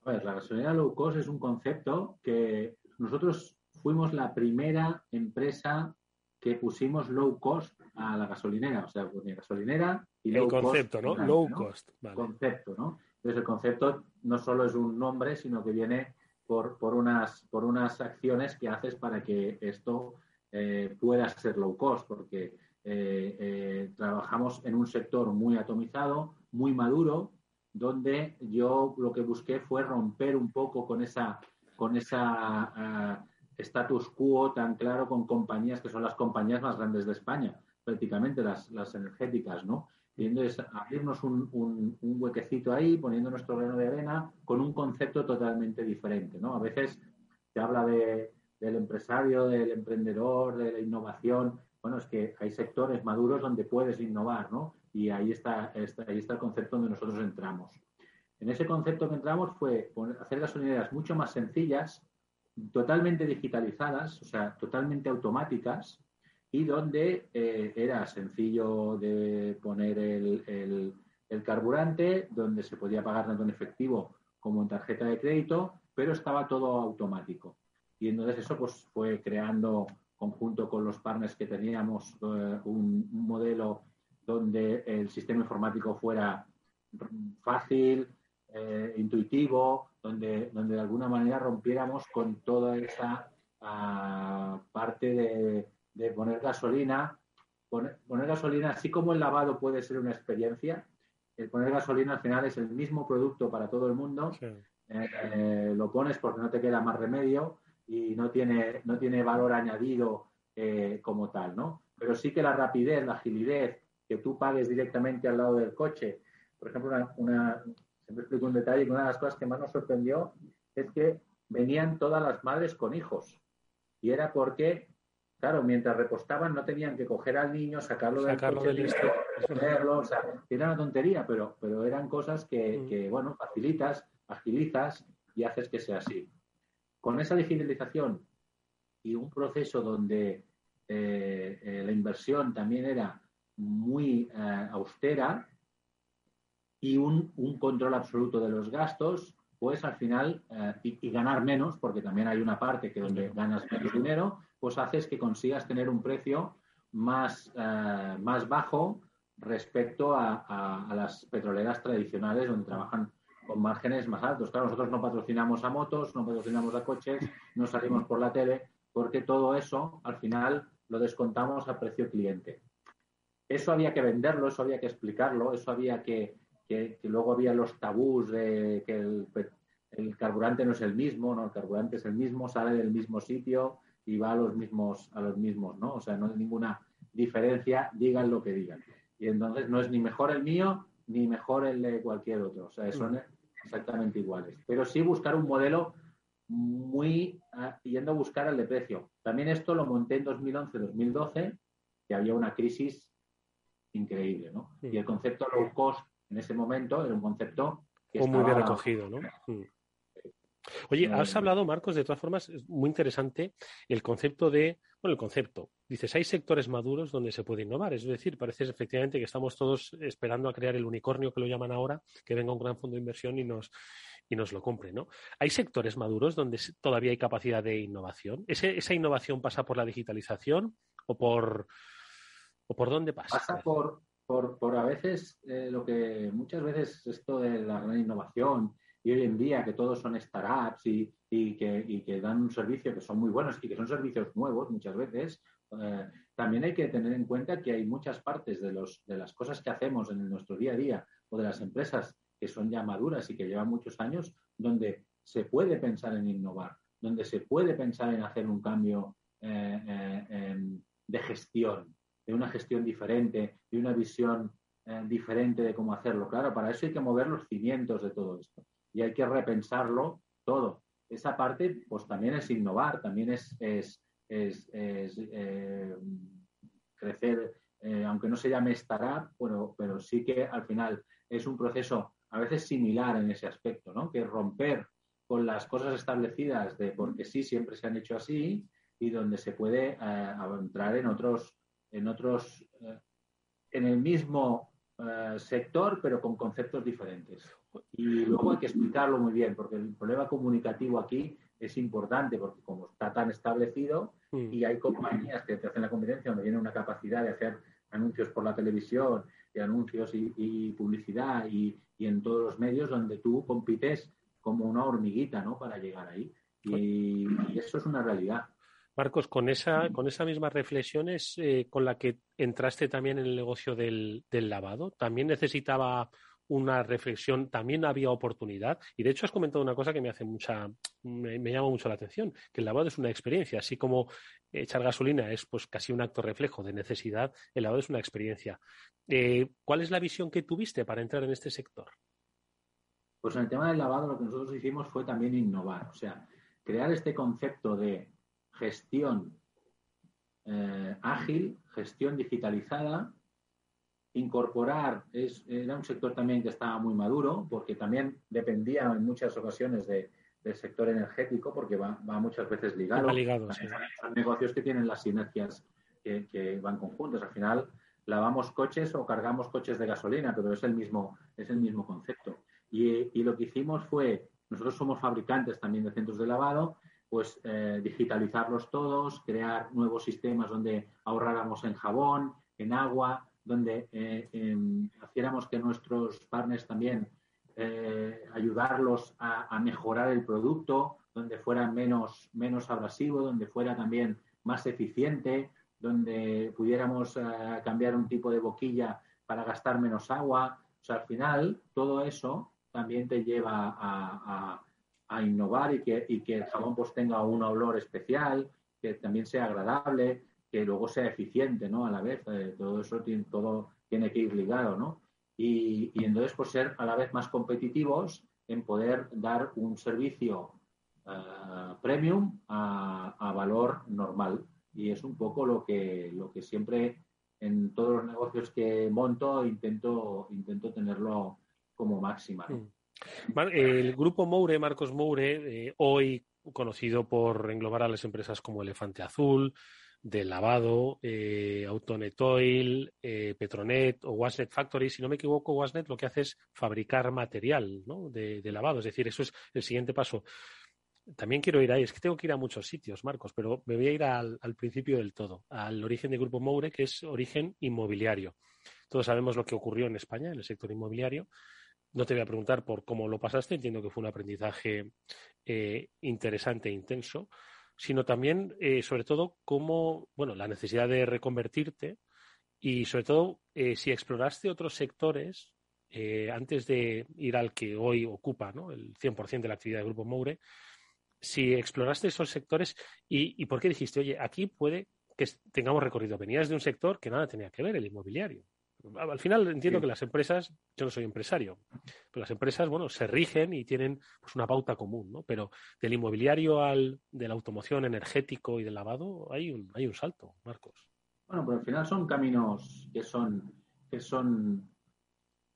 I: La gasolinera low cost es un concepto que nosotros fuimos la primera empresa que pusimos low cost a la gasolinera, o sea, ponía gasolinera y
G: low el concepto, ¿no? Low cost.
I: Concepto, ¿no? Entonces el concepto no solo es un nombre, sino que viene por, por, unas, por unas acciones que haces para que esto eh, pueda ser low cost, porque eh, eh, trabajamos en un sector muy atomizado, muy maduro, donde yo lo que busqué fue romper un poco con esa, con esa uh, status quo tan claro con compañías que son las compañías más grandes de España, prácticamente las, las energéticas, ¿no? Y entonces abrirnos un, un, huequecito ahí, poniendo nuestro grano de arena con un concepto totalmente diferente, ¿no? A veces se habla de, del empresario, del emprendedor, de la innovación. Bueno, es que hay sectores maduros donde puedes innovar, ¿no? Y ahí está, ahí está el concepto donde nosotros entramos. En ese concepto que entramos fue hacer gasolineras mucho más sencillas, totalmente digitalizadas, o sea, totalmente automáticas, y donde eh, era sencillo de poner el, el, carburante, donde se podía pagar tanto en efectivo como en tarjeta de crédito, pero estaba todo automático. Y entonces eso pues fue creando, conjunto con los partners que teníamos, eh, un, modelo donde el sistema informático fuera fácil, eh, intuitivo, donde, donde de alguna manera rompiéramos con toda esa ah, parte de, poner gasolina. Poner, gasolina, así como el lavado puede ser una experiencia, el poner gasolina al final es el mismo producto para todo el mundo. Eh, lo pones porque no te queda más remedio y no tiene, no tiene valor añadido eh, como tal, ¿no? Pero sí que la rapidez, la agilidez, que tú pagues directamente al lado del coche. Por ejemplo, una, siempre explico un detalle, que una de las cosas que más nos sorprendió es que venían todas las madres con hijos. Y era porque, claro, mientras repostaban no tenían que coger al niño, sacarlo, del coche, ponerlo, o sea, era una tontería, pero, pero eran cosas que, mm. que, bueno, facilitas, agilizas y haces que sea así. Con esa digitalización y un proceso donde eh, eh, la inversión también era muy eh, austera y un, control absoluto de los gastos, pues al final, y, ganar menos, porque también hay una parte que donde ganas menos dinero, pues haces que consigas tener un precio más, más bajo respecto a, las petroleras tradicionales donde trabajan con márgenes más altos. Claro, nosotros no patrocinamos a motos, no patrocinamos a coches, no salimos por la tele, porque todo eso al final lo descontamos a precio cliente. Eso había que venderlo, eso había que explicarlo, eso había que, que, luego había los tabús de que el, carburante no es el mismo, no, el carburante es el mismo, sale del mismo sitio y va a los mismos, a los mismos, ¿no? O sea, no hay ninguna diferencia, digan lo que digan. Y entonces no es ni mejor el mío ni mejor el de cualquier otro. O sea, son exactamente iguales. Pero sí buscar un modelo muy ah, yendo a buscar el de precio. También esto lo monté en 2011-2012, que había una crisis increíble, ¿no? Y el concepto low cost en ese momento era un concepto
G: que muy bien recogido, ¿no? Mm. Oye, has hablado, Marcos, de todas formas, es muy interesante el concepto de, bueno, el concepto. Dices, hay sectores maduros donde se puede innovar. Es decir, parece efectivamente que estamos todos esperando a crear el unicornio que lo llaman ahora, que venga un gran fondo de inversión y nos, y nos lo compre, ¿no? ¿Hay sectores maduros donde todavía hay capacidad de innovación? ¿Esa innovación pasa por la digitalización o por, o por dónde pasa?
I: Pasa por, por, a veces eh, lo que muchas veces esto de la gran innovación y hoy en día que todos son startups y, y, que, y que dan un servicio que son muy buenos y que son servicios nuevos muchas veces, eh, también hay que tener en cuenta que hay muchas partes de, los, de las cosas que hacemos en nuestro día a día o de las empresas que son ya maduras y que llevan muchos años, donde se puede pensar en innovar, donde se puede pensar en hacer un cambio eh, eh, de gestión, de una gestión diferente, de una visión eh, diferente de cómo hacerlo. Claro, para eso hay que mover los cimientos de todo esto y hay que repensarlo todo. Esa parte, pues también es innovar, también es, es, crecer, aunque no se llame startup, bueno, pero sí que al final es un proceso a veces similar en ese aspecto, ¿no? Que romper con las cosas establecidas de porque sí siempre se han hecho así y donde se puede eh, entrar en otros, en otros, eh, en el mismo eh, sector, pero con conceptos diferentes. Y luego hay que explicarlo muy bien, porque el problema comunicativo aquí es importante, porque como está tan establecido mm. y hay compañías que te hacen la competencia donde tiene una capacidad de hacer anuncios por la televisión y anuncios y publicidad y, y en todos los medios donde tú compites como una hormiguita, ¿no? Para llegar ahí. Y, eso es una realidad.
G: Marcos, con esa, con esa misma reflexión es eh, con la que entraste también en el negocio del, lavado. También necesitaba una reflexión, también había oportunidad. Y de hecho has comentado una cosa que me hace mucha, me, llama mucho la atención, que el lavado es una experiencia, así como echar gasolina es pues casi un acto reflejo de necesidad, el lavado es una experiencia. Eh, ¿Cuál es la visión que tuviste para entrar en este sector?
I: Pues en el tema del lavado lo que nosotros hicimos fue también innovar, o sea, crear este concepto de gestión eh, ágil, gestión digitalizada, incorporar, es, era un sector también que estaba muy maduro, porque también dependía en muchas ocasiones de, del sector energético, porque va, muchas veces ligado.
G: ligado
I: Son negocios que tienen las sinergias que, que van conjuntos. Al final, lavamos coches o cargamos coches de gasolina, pero es el mismo, es el mismo concepto. Y, lo que hicimos fue, nosotros somos fabricantes también de centros de lavado, pues eh, digitalizarlos todos, crear nuevos sistemas donde ahorráramos en jabón, en agua, donde eh, hiciéramos que nuestros partners también eh, ayudarlos a, mejorar el producto, donde fuera menos, menos abrasivo, donde fuera también más eficiente, donde pudiéramos eh, cambiar un tipo de boquilla para gastar menos agua. O sea, al final, todo eso también te lleva a, innovar y que, y que el jabón pues tenga un olor especial, que también sea agradable, que luego sea eficiente, ¿no? A la vez, eh, todo eso tiene, todo tiene que ir ligado, ¿no? Y, y, entonces, pues ser a la vez más competitivos en poder dar un servicio uh, premium a, a, valor normal. Y es un poco lo que, lo que siempre en todos los negocios que monto intento, intento tenerlo como máxima.
G: El grupo Moure, Marcos Moure, eh, hoy conocido por englobar a las empresas como Elefante Azul, de lavado, eh, Autonet Oil, eh, Petronet o Wasnet Factory. Si no me equivoco, Wasnet lo que hace es fabricar material de, lavado. Es decir, eso es el siguiente paso. También quiero ir ahí. Es que tengo que ir a muchos sitios, Marcos, pero me voy a ir al, principio del todo, al origen del Grupo Moure, que es origen inmobiliario. Todos sabemos lo que ocurrió en España, en el sector inmobiliario. No te voy a preguntar por cómo lo pasaste, entiendo que fue un aprendizaje eh, interesante e intenso sino también, eh, sobre todo, cómo, bueno, la necesidad de reconvertirte y, sobre todo, eh, si exploraste otros sectores antes de ir al que hoy ocupa ¿no? el 100% de la actividad del Grupo Moure, si exploraste esos sectores y por qué dijiste, oye, aquí puede que tengamos recorrido. Venías de un sector que nada tenía que ver, el inmobiliario. Al final entiendo que las empresas, yo no soy empresario, pero las empresas, bueno, se rigen y tienen pues, una pauta común, ¿no? Pero del inmobiliario al de la automoción energético y del lavado hay un, hay un salto, Marcos.
I: Bueno, pues al final son caminos que son, que son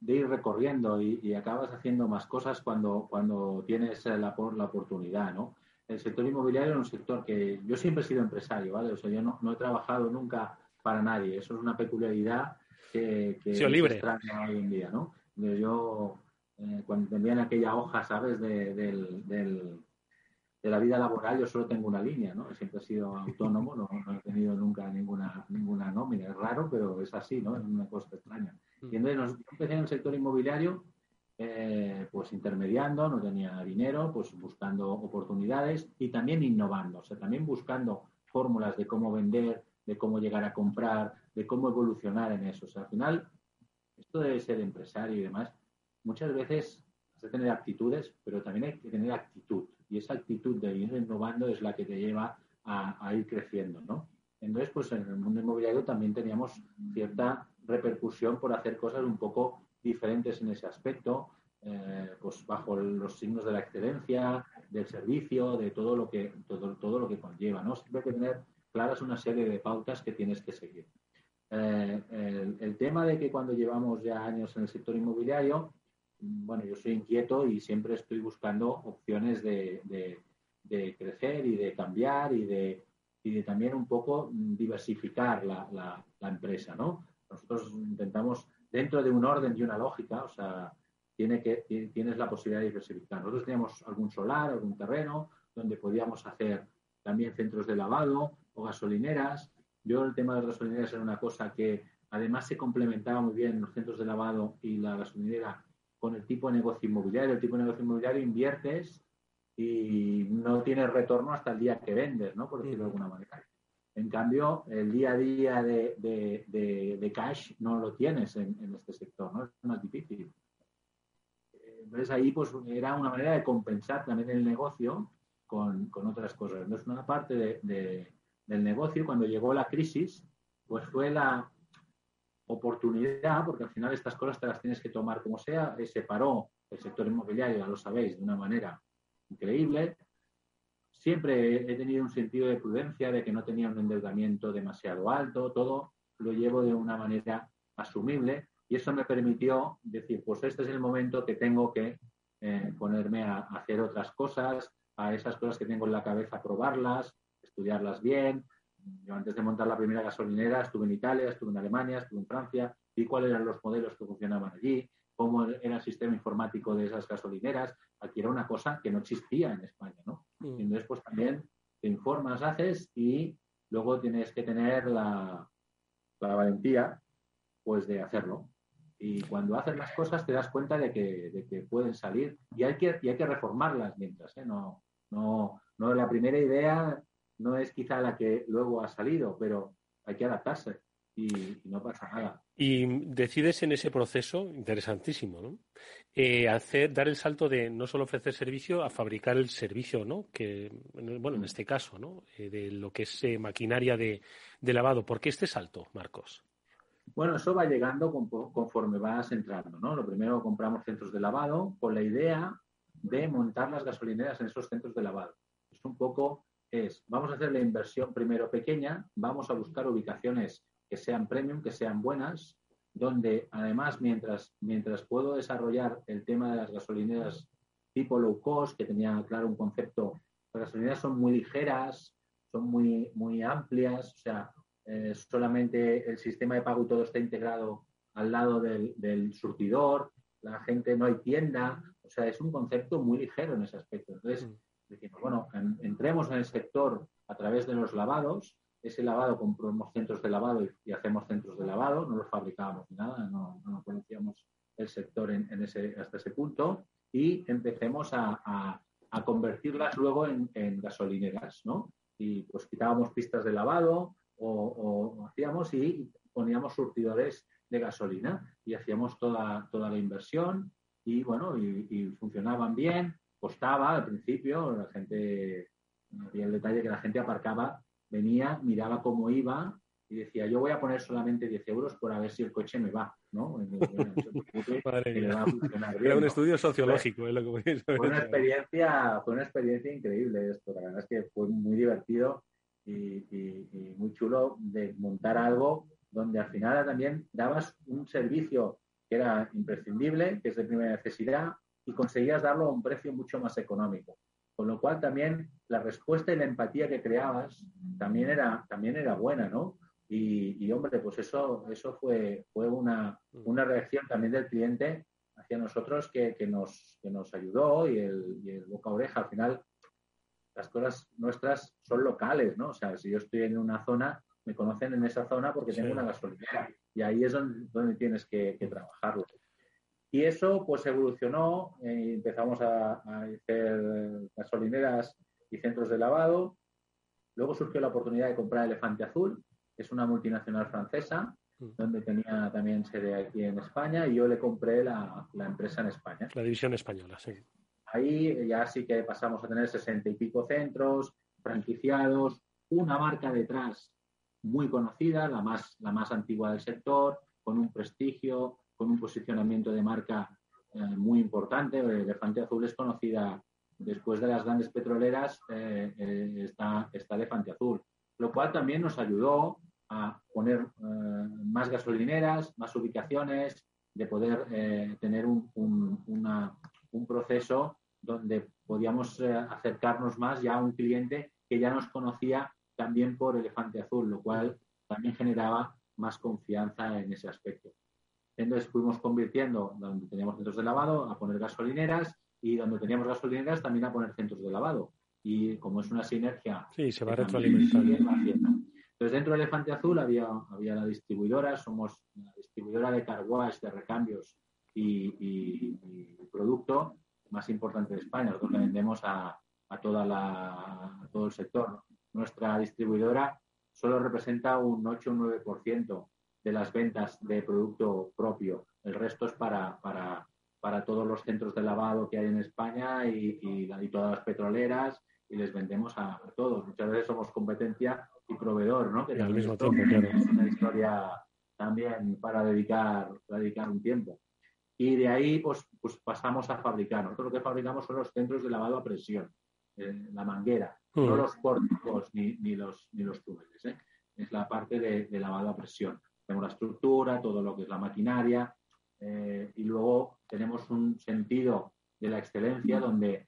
I: de ir recorriendo y, acabas haciendo más cosas cuando, cuando tienes la, la oportunidad, ¿no? El sector inmobiliario es un sector que yo siempre he sido empresario, ¿vale? O sea, yo no, no he trabajado nunca para nadie. Eso es una peculiaridad que, que
G: libre.
I: hoy en día, ¿no? Yo, eh, cuando te envían aquella hoja, ¿sabes? De, del, del, de la vida laboral, yo solo tengo una línea, ¿no? Siempre he sido autónomo, no, he tenido nunca ninguna, ninguna nómina. Es raro, pero es así, ¿no? Es una cosa extraña. Mm. Y entonces, empecé en el sector inmobiliario, eh, pues intermediando, no tenía dinero, pues buscando oportunidades y también innovando, o sea, también buscando fórmulas de cómo vender, de cómo llegar a comprar, de cómo evolucionar en eso. O sea, al final, esto de ser empresario y demás, muchas veces has de tener actitudes, pero también hay que tener actitud. Y esa actitud de ir innovando es la que te lleva a, ir creciendo, ¿no? Entonces, pues en el mundo inmobiliario también teníamos cierta repercusión por hacer cosas un poco diferentes en ese aspecto, eh, pues bajo los signos de la excelencia, del servicio, de todo lo que todo, todo lo que conlleva, ¿no? Siempre hay que tener claras una serie de pautas que tienes que seguir. Eh, el, tema de que cuando llevamos ya años en el sector inmobiliario, bueno, yo soy inquieto y siempre estoy buscando opciones de, crecer y de cambiar y de, de también un poco diversificar la, empresa, ¿no? Nosotros intentamos, dentro de un orden y una lógica, o sea, tiene que, tienes la posibilidad de diversificar. Nosotros teníamos algún solar, algún terreno, donde podíamos hacer también centros de lavado o gasolineras, yo el tema de las gasolineras era una cosa que además se complementaba muy bien los centros de lavado y la gasolinera con el tipo de negocio inmobiliario. El tipo de negocio inmobiliario inviertes y no tienes retorno hasta el día que vendes, ¿no? Por decirlo de alguna manera. En cambio, el día a día de, cash no lo tienes en, este sector, ¿no? Es más difícil. Entonces ahí pues era una manera de compensar también el negocio con, con otras cosas. Entonces una parte de, del negocio, cuando llegó la crisis, pues fue la oportunidad, porque al final estas cosas te las tienes que tomar como sea, se paró el sector inmobiliario, ya lo sabéis, de una manera increíble. Siempre he tenido un sentido de prudencia, de que no tenía un endeudamiento demasiado alto, todo lo llevo de una manera asumible y eso me permitió decir, pues este es el momento que tengo que eh, ponerme a, a hacer otras cosas, a esas cosas que tengo en la cabeza, probarlas, estudiarlas bien. Yo antes de montar la primera gasolinera estuve en Italia, estuve en Alemania, estuve en Francia, vi cuáles eran los modelos que funcionaban allí, cómo era el sistema informático de esas gasolineras. Aquí era una cosa que no existía en España, ¿no?
G: Mm.
I: Entonces, pues también te informas, haces y luego tienes que tener la, la valentía, pues, de hacerlo. Y cuando haces las cosas te das cuenta de que, de que pueden salir y hay que, y hay que reformarlas mientras, ¿eh? No, no, no la primera idea no es quizá la que luego ha salido, pero hay que adaptarse y, y no pasa nada.
G: Y decides en ese proceso, interesantísimo, ¿no? Eh, hacer, dar el salto de no solo ofrecer servicio a fabricar el servicio, ¿no? Que, bueno, en este caso, ¿no? Eh, de lo que es eh, maquinaria de, de lavado. ¿Por qué este salto, Marcos?
I: Bueno, eso va llegando con- conforme vas entrando, ¿no? Lo primero compramos centros de lavado con la idea de montar las gasolineras en esos centros de lavado. Es un poco, es, vamos a hacer la inversión primero pequeña, vamos a buscar ubicaciones que sean premium, que sean buenas, donde además mientras, mientras puedo desarrollar el tema de las gasolineras tipo low cost, que tenía claro un concepto, las gasolineras son muy ligeras, son muy, muy amplias, o sea, eh, solamente el sistema de pago todo está integrado al lado del, surtidor, la gente no hay tienda, o sea, es un concepto muy ligero en ese aspecto. Entonces, decimos, bueno, en- entremos en el sector a través de los lavados, ese lavado compramos centros de lavado y, y hacemos centros de lavado, no los fabricábamos ni nada, no, no conocíamos el sector en, en ese, hasta ese punto y empecemos a, a- convertirlas luego en, en gasolineras, ¿no? Y pues quitábamos pistas de lavado o, o hacíamos y poníamos surtidores de gasolina y hacíamos toda, toda la inversión y bueno, y funcionaban bien, costaba al principio, la gente, había el detalle que la gente aparcaba, venía, miraba cómo iba y decía, yo voy a poner solamente 10 euros por a ver si el coche me va, ¿no?
G: Era un estudio sociológico, es lo que
I: Fue una experiencia, fue una experiencia increíble esto. La verdad es que fue muy divertido y, y- y muy chulo de montar algo donde al final también dabas un servicio que era imprescindible, que es de primera necesidad, y conseguías darlo a un precio mucho más económico. Con lo cual también la respuesta y la empatía que creabas también era, también era buena, ¿no? Y, y, hombre, pues eso, eso fue, fue una, una reacción también del cliente hacia nosotros que, que nos, que nos ayudó y el, y el boca a oreja. Al final, las cosas nuestras son locales, ¿no? O sea, si yo estoy en una zona, me conocen en esa zona porque
G: Sí.
I: tengo una gasolinera y ahí es donde, donde tienes que, que trabajarlo. Y eso pues evolucionó, eh, empezamos a, a hacer gasolineras y centros de lavado. Luego surgió la oportunidad de comprar Elefante Azul, que es una multinacional francesa, donde tenía también sede aquí en España, y yo le compré la, la empresa en España.
G: La división española, sí.
I: Ahí ya sí que pasamos a tener sesenta y pico centros, franquiciados, una marca detrás muy conocida, la más, la más antigua del sector, con un prestigio, con un posicionamiento de marca eh, muy importante. Elefante Azul es conocida después de las grandes petroleras, eh, eh, está, está Elefante Azul, lo cual también nos ayudó a poner más gasolineras, más ubicaciones, de poder tener un, un, proceso donde podíamos acercarnos más ya a un cliente que ya nos conocía también por Elefante Azul, lo cual también generaba más confianza en ese aspecto. Entonces fuimos convirtiendo donde teníamos centros de lavado a poner gasolineras y donde teníamos gasolineras también a poner centros de lavado. Y como es una sinergia...
G: Sí, se va retroalimentando.
I: Entonces dentro de Elefante Azul había, había la distribuidora, somos la distribuidora de car wash, de recambios y, y- y producto más importante de España. Nosotros le vendemos a, a toda la, a todo el sector. Nuestra distribuidora solo representa un 8 o 9% de las ventas de producto propio. El resto es para, para, para todos los centros de lavado que hay en España y, y todas las petroleras y les vendemos a, a todos. Muchas veces somos competencia y proveedor, ¿no? Que
G: Y al mismo tiempo, claro.
I: Es una historia también para dedicar, para dedicar un tiempo. Y de ahí pues, pues pasamos a fabricar. Nosotros lo que fabricamos son los centros de lavado a presión, eh, la manguera, no
G: Ujú.
I: los pórticos ni, ni los, ni los túneles. ¿eh? Es la parte de, de lavado a presión. Tenemos la estructura, todo lo que es la maquinaria eh, y luego tenemos un sentido de la excelencia donde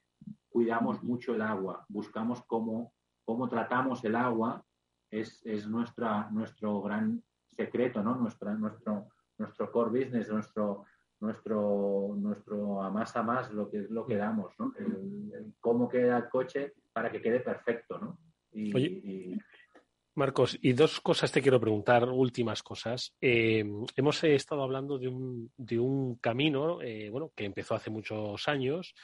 I: cuidamos mucho el agua, buscamos cómo, cómo tratamos el agua, es, es nuestra, nuestro gran secreto, ¿no? Nuestra, nuestro, nuestro core business, nuestro, nuestro, nuestro a más a más lo que es lo que damos, ¿no? cómo queda el coche para que quede perfecto, ¿no?
G: Y, Marcos, y dos cosas te quiero preguntar, últimas cosas. Eh, hemos estado hablando de un, camino, eh, bueno, que empezó hace muchos años,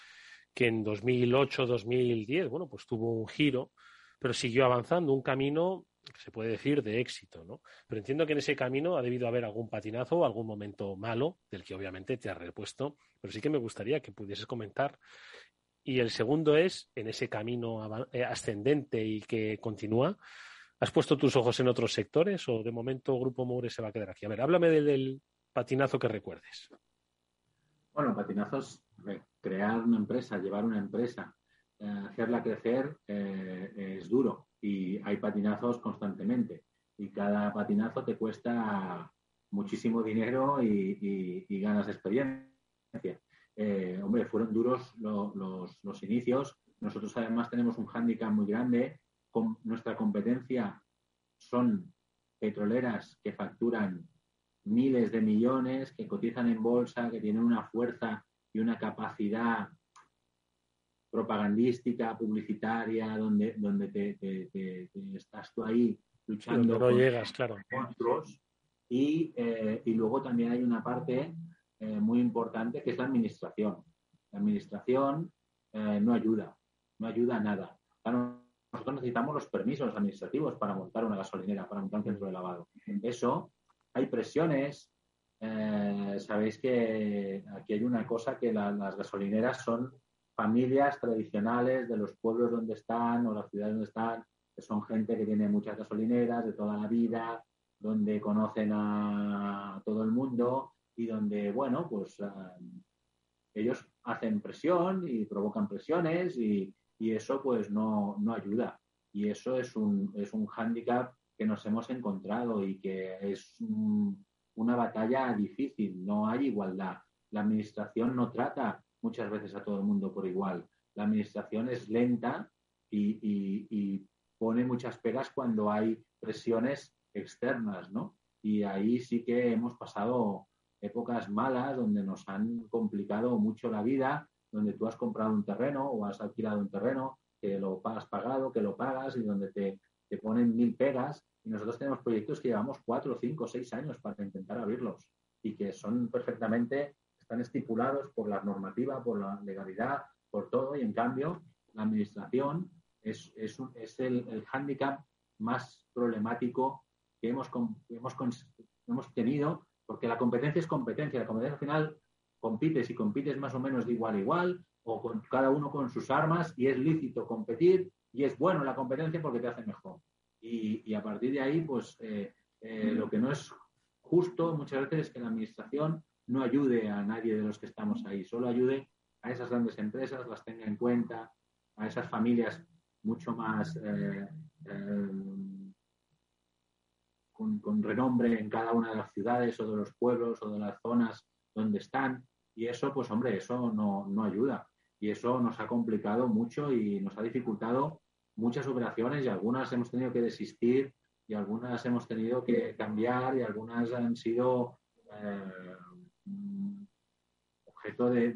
G: que en 2008, 2010, bueno, pues tuvo un giro, pero siguió avanzando, un camino se puede decir de éxito, ¿no? Pero entiendo que en ese camino ha debido haber algún patinazo o algún momento malo, del que obviamente te has repuesto, pero sí que me gustaría que pudieses comentar. Y el segundo es, en ese camino eh, ascendente y que continúa, ¿has puesto tus ojos en otros sectores o de momento Grupo Moure se va a quedar aquí? A ver, háblame del, patinazo que recuerdes.
I: Bueno, patinazos, crear una empresa, llevar una empresa, eh, hacerla crecer eh, es duro y hay patinazos constantemente y cada patinazo te cuesta muchísimo dinero y, ganas de experiencia. Eh, hombre, fueron duros los, inicios. Nosotros además tenemos un hándicap muy grande. Con nuestra competencia son petroleras que facturan miles de millones, que cotizan en bolsa, que tienen una fuerza y una capacidad propagandística, publicitaria, donde, donde te, estás tú ahí luchando
G: no llegas, claro.
I: monstruos. Y, eh, y, luego también hay una parte eh, muy importante que es la administración. La administración eh, no ayuda, no ayuda a nada. Nosotros necesitamos los permisos administrativos para montar una gasolinera, para montar un centro de lavado. Eso, hay presiones. Sabéis que aquí hay una cosa que las gasolineras son familias tradicionales de los pueblos donde están o las ciudades donde están, que son gente que tiene muchas gasolineras de toda la vida, donde conocen a todo el mundo y donde, bueno, pues ah, ellos hacen presión y provocan presiones y, eso pues no, ayuda. Y eso es un, es un hándicap que nos hemos encontrado y que es una batalla difícil, no hay igualdad. La administración no trata muchas veces a todo el mundo por igual. La administración es lenta y, pone muchas pegas cuando hay presiones externas, ¿no? Y ahí sí que hemos pasado épocas malas donde nos han complicado mucho la vida, donde tú has comprado un terreno o has alquilado un terreno, que lo has pagado, que lo pagas y donde te, te ponen mil pegas. Y nosotros tenemos proyectos que llevamos cuatro, cinco, seis años para intentar abrirlos y que son perfectamente están estipulados por la normativa, por la legalidad, por todo, y en cambio la administración es, es, es el, el hándicap más problemático que hemos, hemos, hemos tenido, porque la competencia es competencia, la competencia al final compites y compites más o menos de igual a igual, o con cada uno con sus armas, y es lícito competir, y es bueno la competencia porque te hace mejor. Y, a partir de ahí, pues eh, eh, lo que no es justo muchas veces es que la administración no ayude a nadie de los que estamos ahí, solo ayude a esas grandes empresas, las tenga en cuenta, a esas familias mucho más eh, con, renombre en cada una de las ciudades o de los pueblos o de las zonas donde están. Y eso, pues hombre, eso no, no ayuda. Y eso nos ha complicado mucho y nos ha dificultado muchas operaciones y algunas hemos tenido que desistir y algunas hemos tenido que cambiar y algunas han sido eh, objeto de,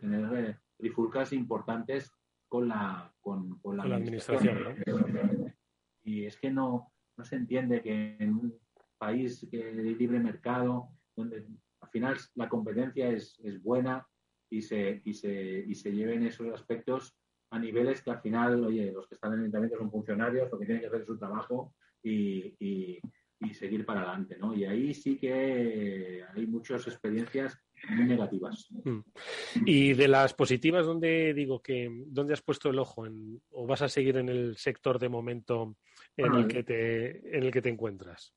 I: tener eh, trifulcas importantes con la, con, la, administración. Y es que no, no se entiende que en un país de libre mercado, donde final la competencia es, es buena y se, y, se, y se lleven esos aspectos a niveles que al final, oye, los que están en el ayuntamiento son funcionarios, lo que tienen que hacer su trabajo y, y, y seguir para adelante, ¿no? Y ahí sí que hay muchas experiencias muy negativas. Mm.
G: Y de las positivas, ¿dónde digo que dónde has puesto el ojo en, o vas a seguir en el sector de momento en el que te en el que te encuentras?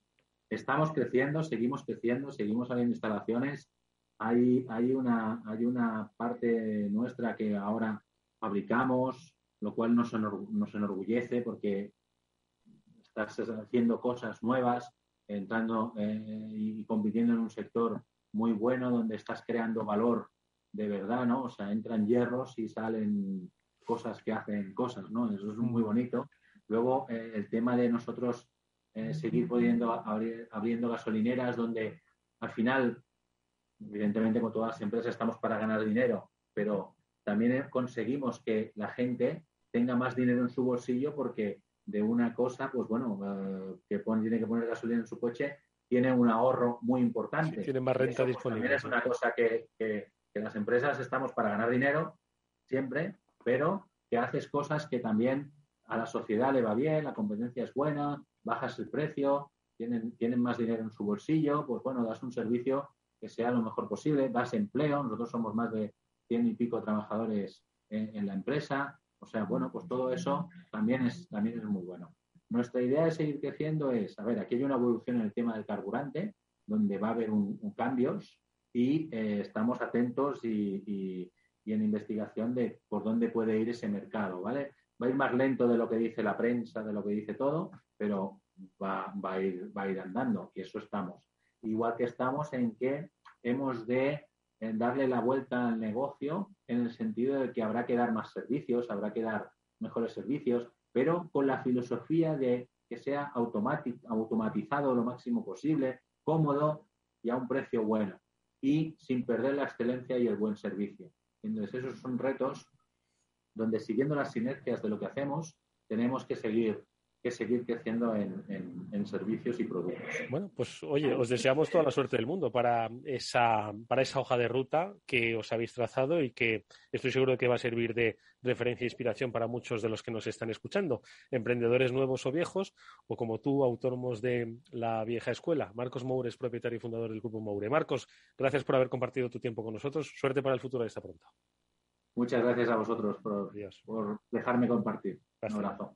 I: Estamos creciendo, seguimos creciendo, seguimos habiendo instalaciones. Hay, hay, una, hay una parte nuestra que ahora fabricamos, lo cual nos, nos enorgullece porque estás haciendo cosas nuevas, entrando eh, y compitiendo en un sector muy bueno donde estás creando valor de verdad, ¿no? O sea, entran hierros y salen cosas que hacen cosas, ¿no? Eso es muy bonito. Luego, eh, el tema de nosotros eh, seguir pudiendo abrir, abriendo gasolineras donde al final evidentemente, como todas las empresas, estamos para ganar dinero, pero también conseguimos que la gente tenga más dinero en su bolsillo porque de una cosa, pues bueno, eh, que tiene que poner gasolina en su coche, tiene un ahorro muy importante.
G: tiene más renta
I: pues,
G: disponible.
I: También es una cosa que, que, las empresas estamos para ganar dinero siempre, pero que haces cosas que también a la sociedad le va bien, la competencia es buena, bajas el precio, tienen, tienen más dinero en su bolsillo, pues bueno, das un servicio que sea lo mejor posible, das empleo, nosotros somos más de cien y pico trabajadores en, la empresa, o sea, bueno, pues todo eso también es, también es muy bueno. Nuestra idea de seguir creciendo es, a ver, aquí hay una evolución en el tema del carburante, donde va a haber un, cambios y eh, estamos atentos y, y, en investigación de por dónde puede ir ese mercado, ¿vale? Va a ir más lento de lo que dice la prensa, de lo que dice todo, pero va, va, a, ir, va a ir andando y eso estamos. Igual que estamos en que hemos de eh, darle la vuelta al negocio en el sentido de que habrá que dar más servicios, habrá que dar mejores servicios, pero con la filosofía de que sea automatizado lo máximo posible, cómodo y a un precio bueno y sin perder la excelencia y el buen servicio. Entonces, esos son retos donde siguiendo las sinergias de lo que hacemos, tenemos que seguir que seguir creciendo en, servicios y productos.
G: Bueno, pues oye, os deseamos toda la suerte del mundo para esa, para esa hoja de ruta que os habéis trazado y que estoy seguro de que va a servir de referencia e inspiración para muchos de los que nos están escuchando, emprendedores nuevos o viejos, o como tú, autónomos de la vieja escuela. Marcos Moure es propietario y fundador del Grupo Moure. Marcos, gracias por haber compartido tu tiempo con nosotros. Suerte para el futuro de esta pronto.
I: Muchas gracias a vosotros por, por dejarme compartir. Un abrazo.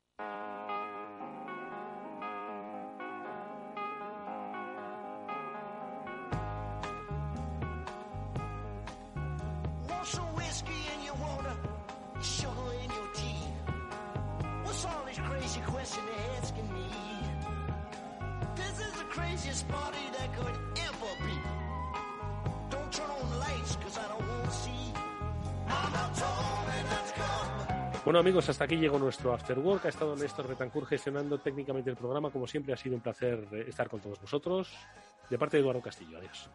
G: Bueno amigos, hasta aquí llegó nuestro After Work. Ha estado Néstor Betancourt gestionando técnicamente el programa. Como siempre ha sido un placer eh, estar con todos vosotros. De parte de Eduardo Castillo. Adiós.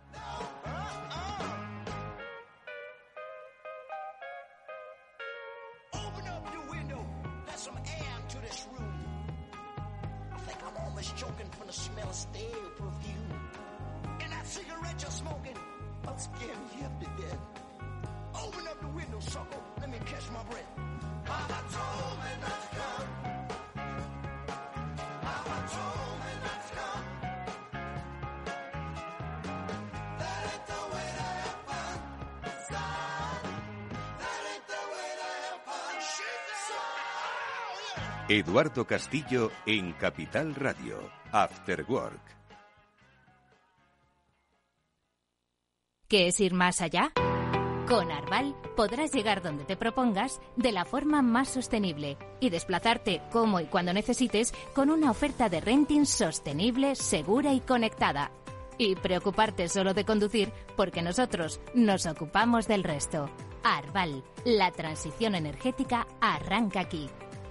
D: Eduardo Castillo en Capital Radio, After Work.
E: ¿Qué es ir más allá? Con Arval podrás llegar donde te propongas de la forma más sostenible y desplazarte como y cuando necesites con una oferta de renting sostenible, segura y conectada. Y preocuparte solo de conducir porque nosotros nos ocupamos del resto. Arval, la transición energética arranca aquí.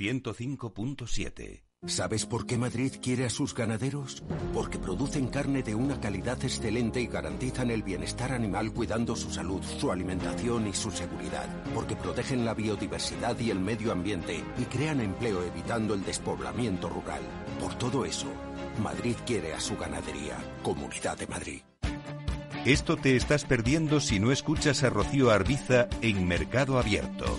D: 105.7.
J: ¿Sabes por qué Madrid quiere a sus ganaderos? Porque producen carne de una calidad excelente y garantizan el bienestar animal cuidando su salud, su alimentación y su seguridad. Porque protegen la biodiversidad y el medio ambiente y crean empleo evitando el despoblamiento rural. Por todo eso, Madrid quiere a su ganadería. Comunidad de Madrid.
D: Esto te estás perdiendo si no escuchas a Rocío Arbiza en Mercado Abierto.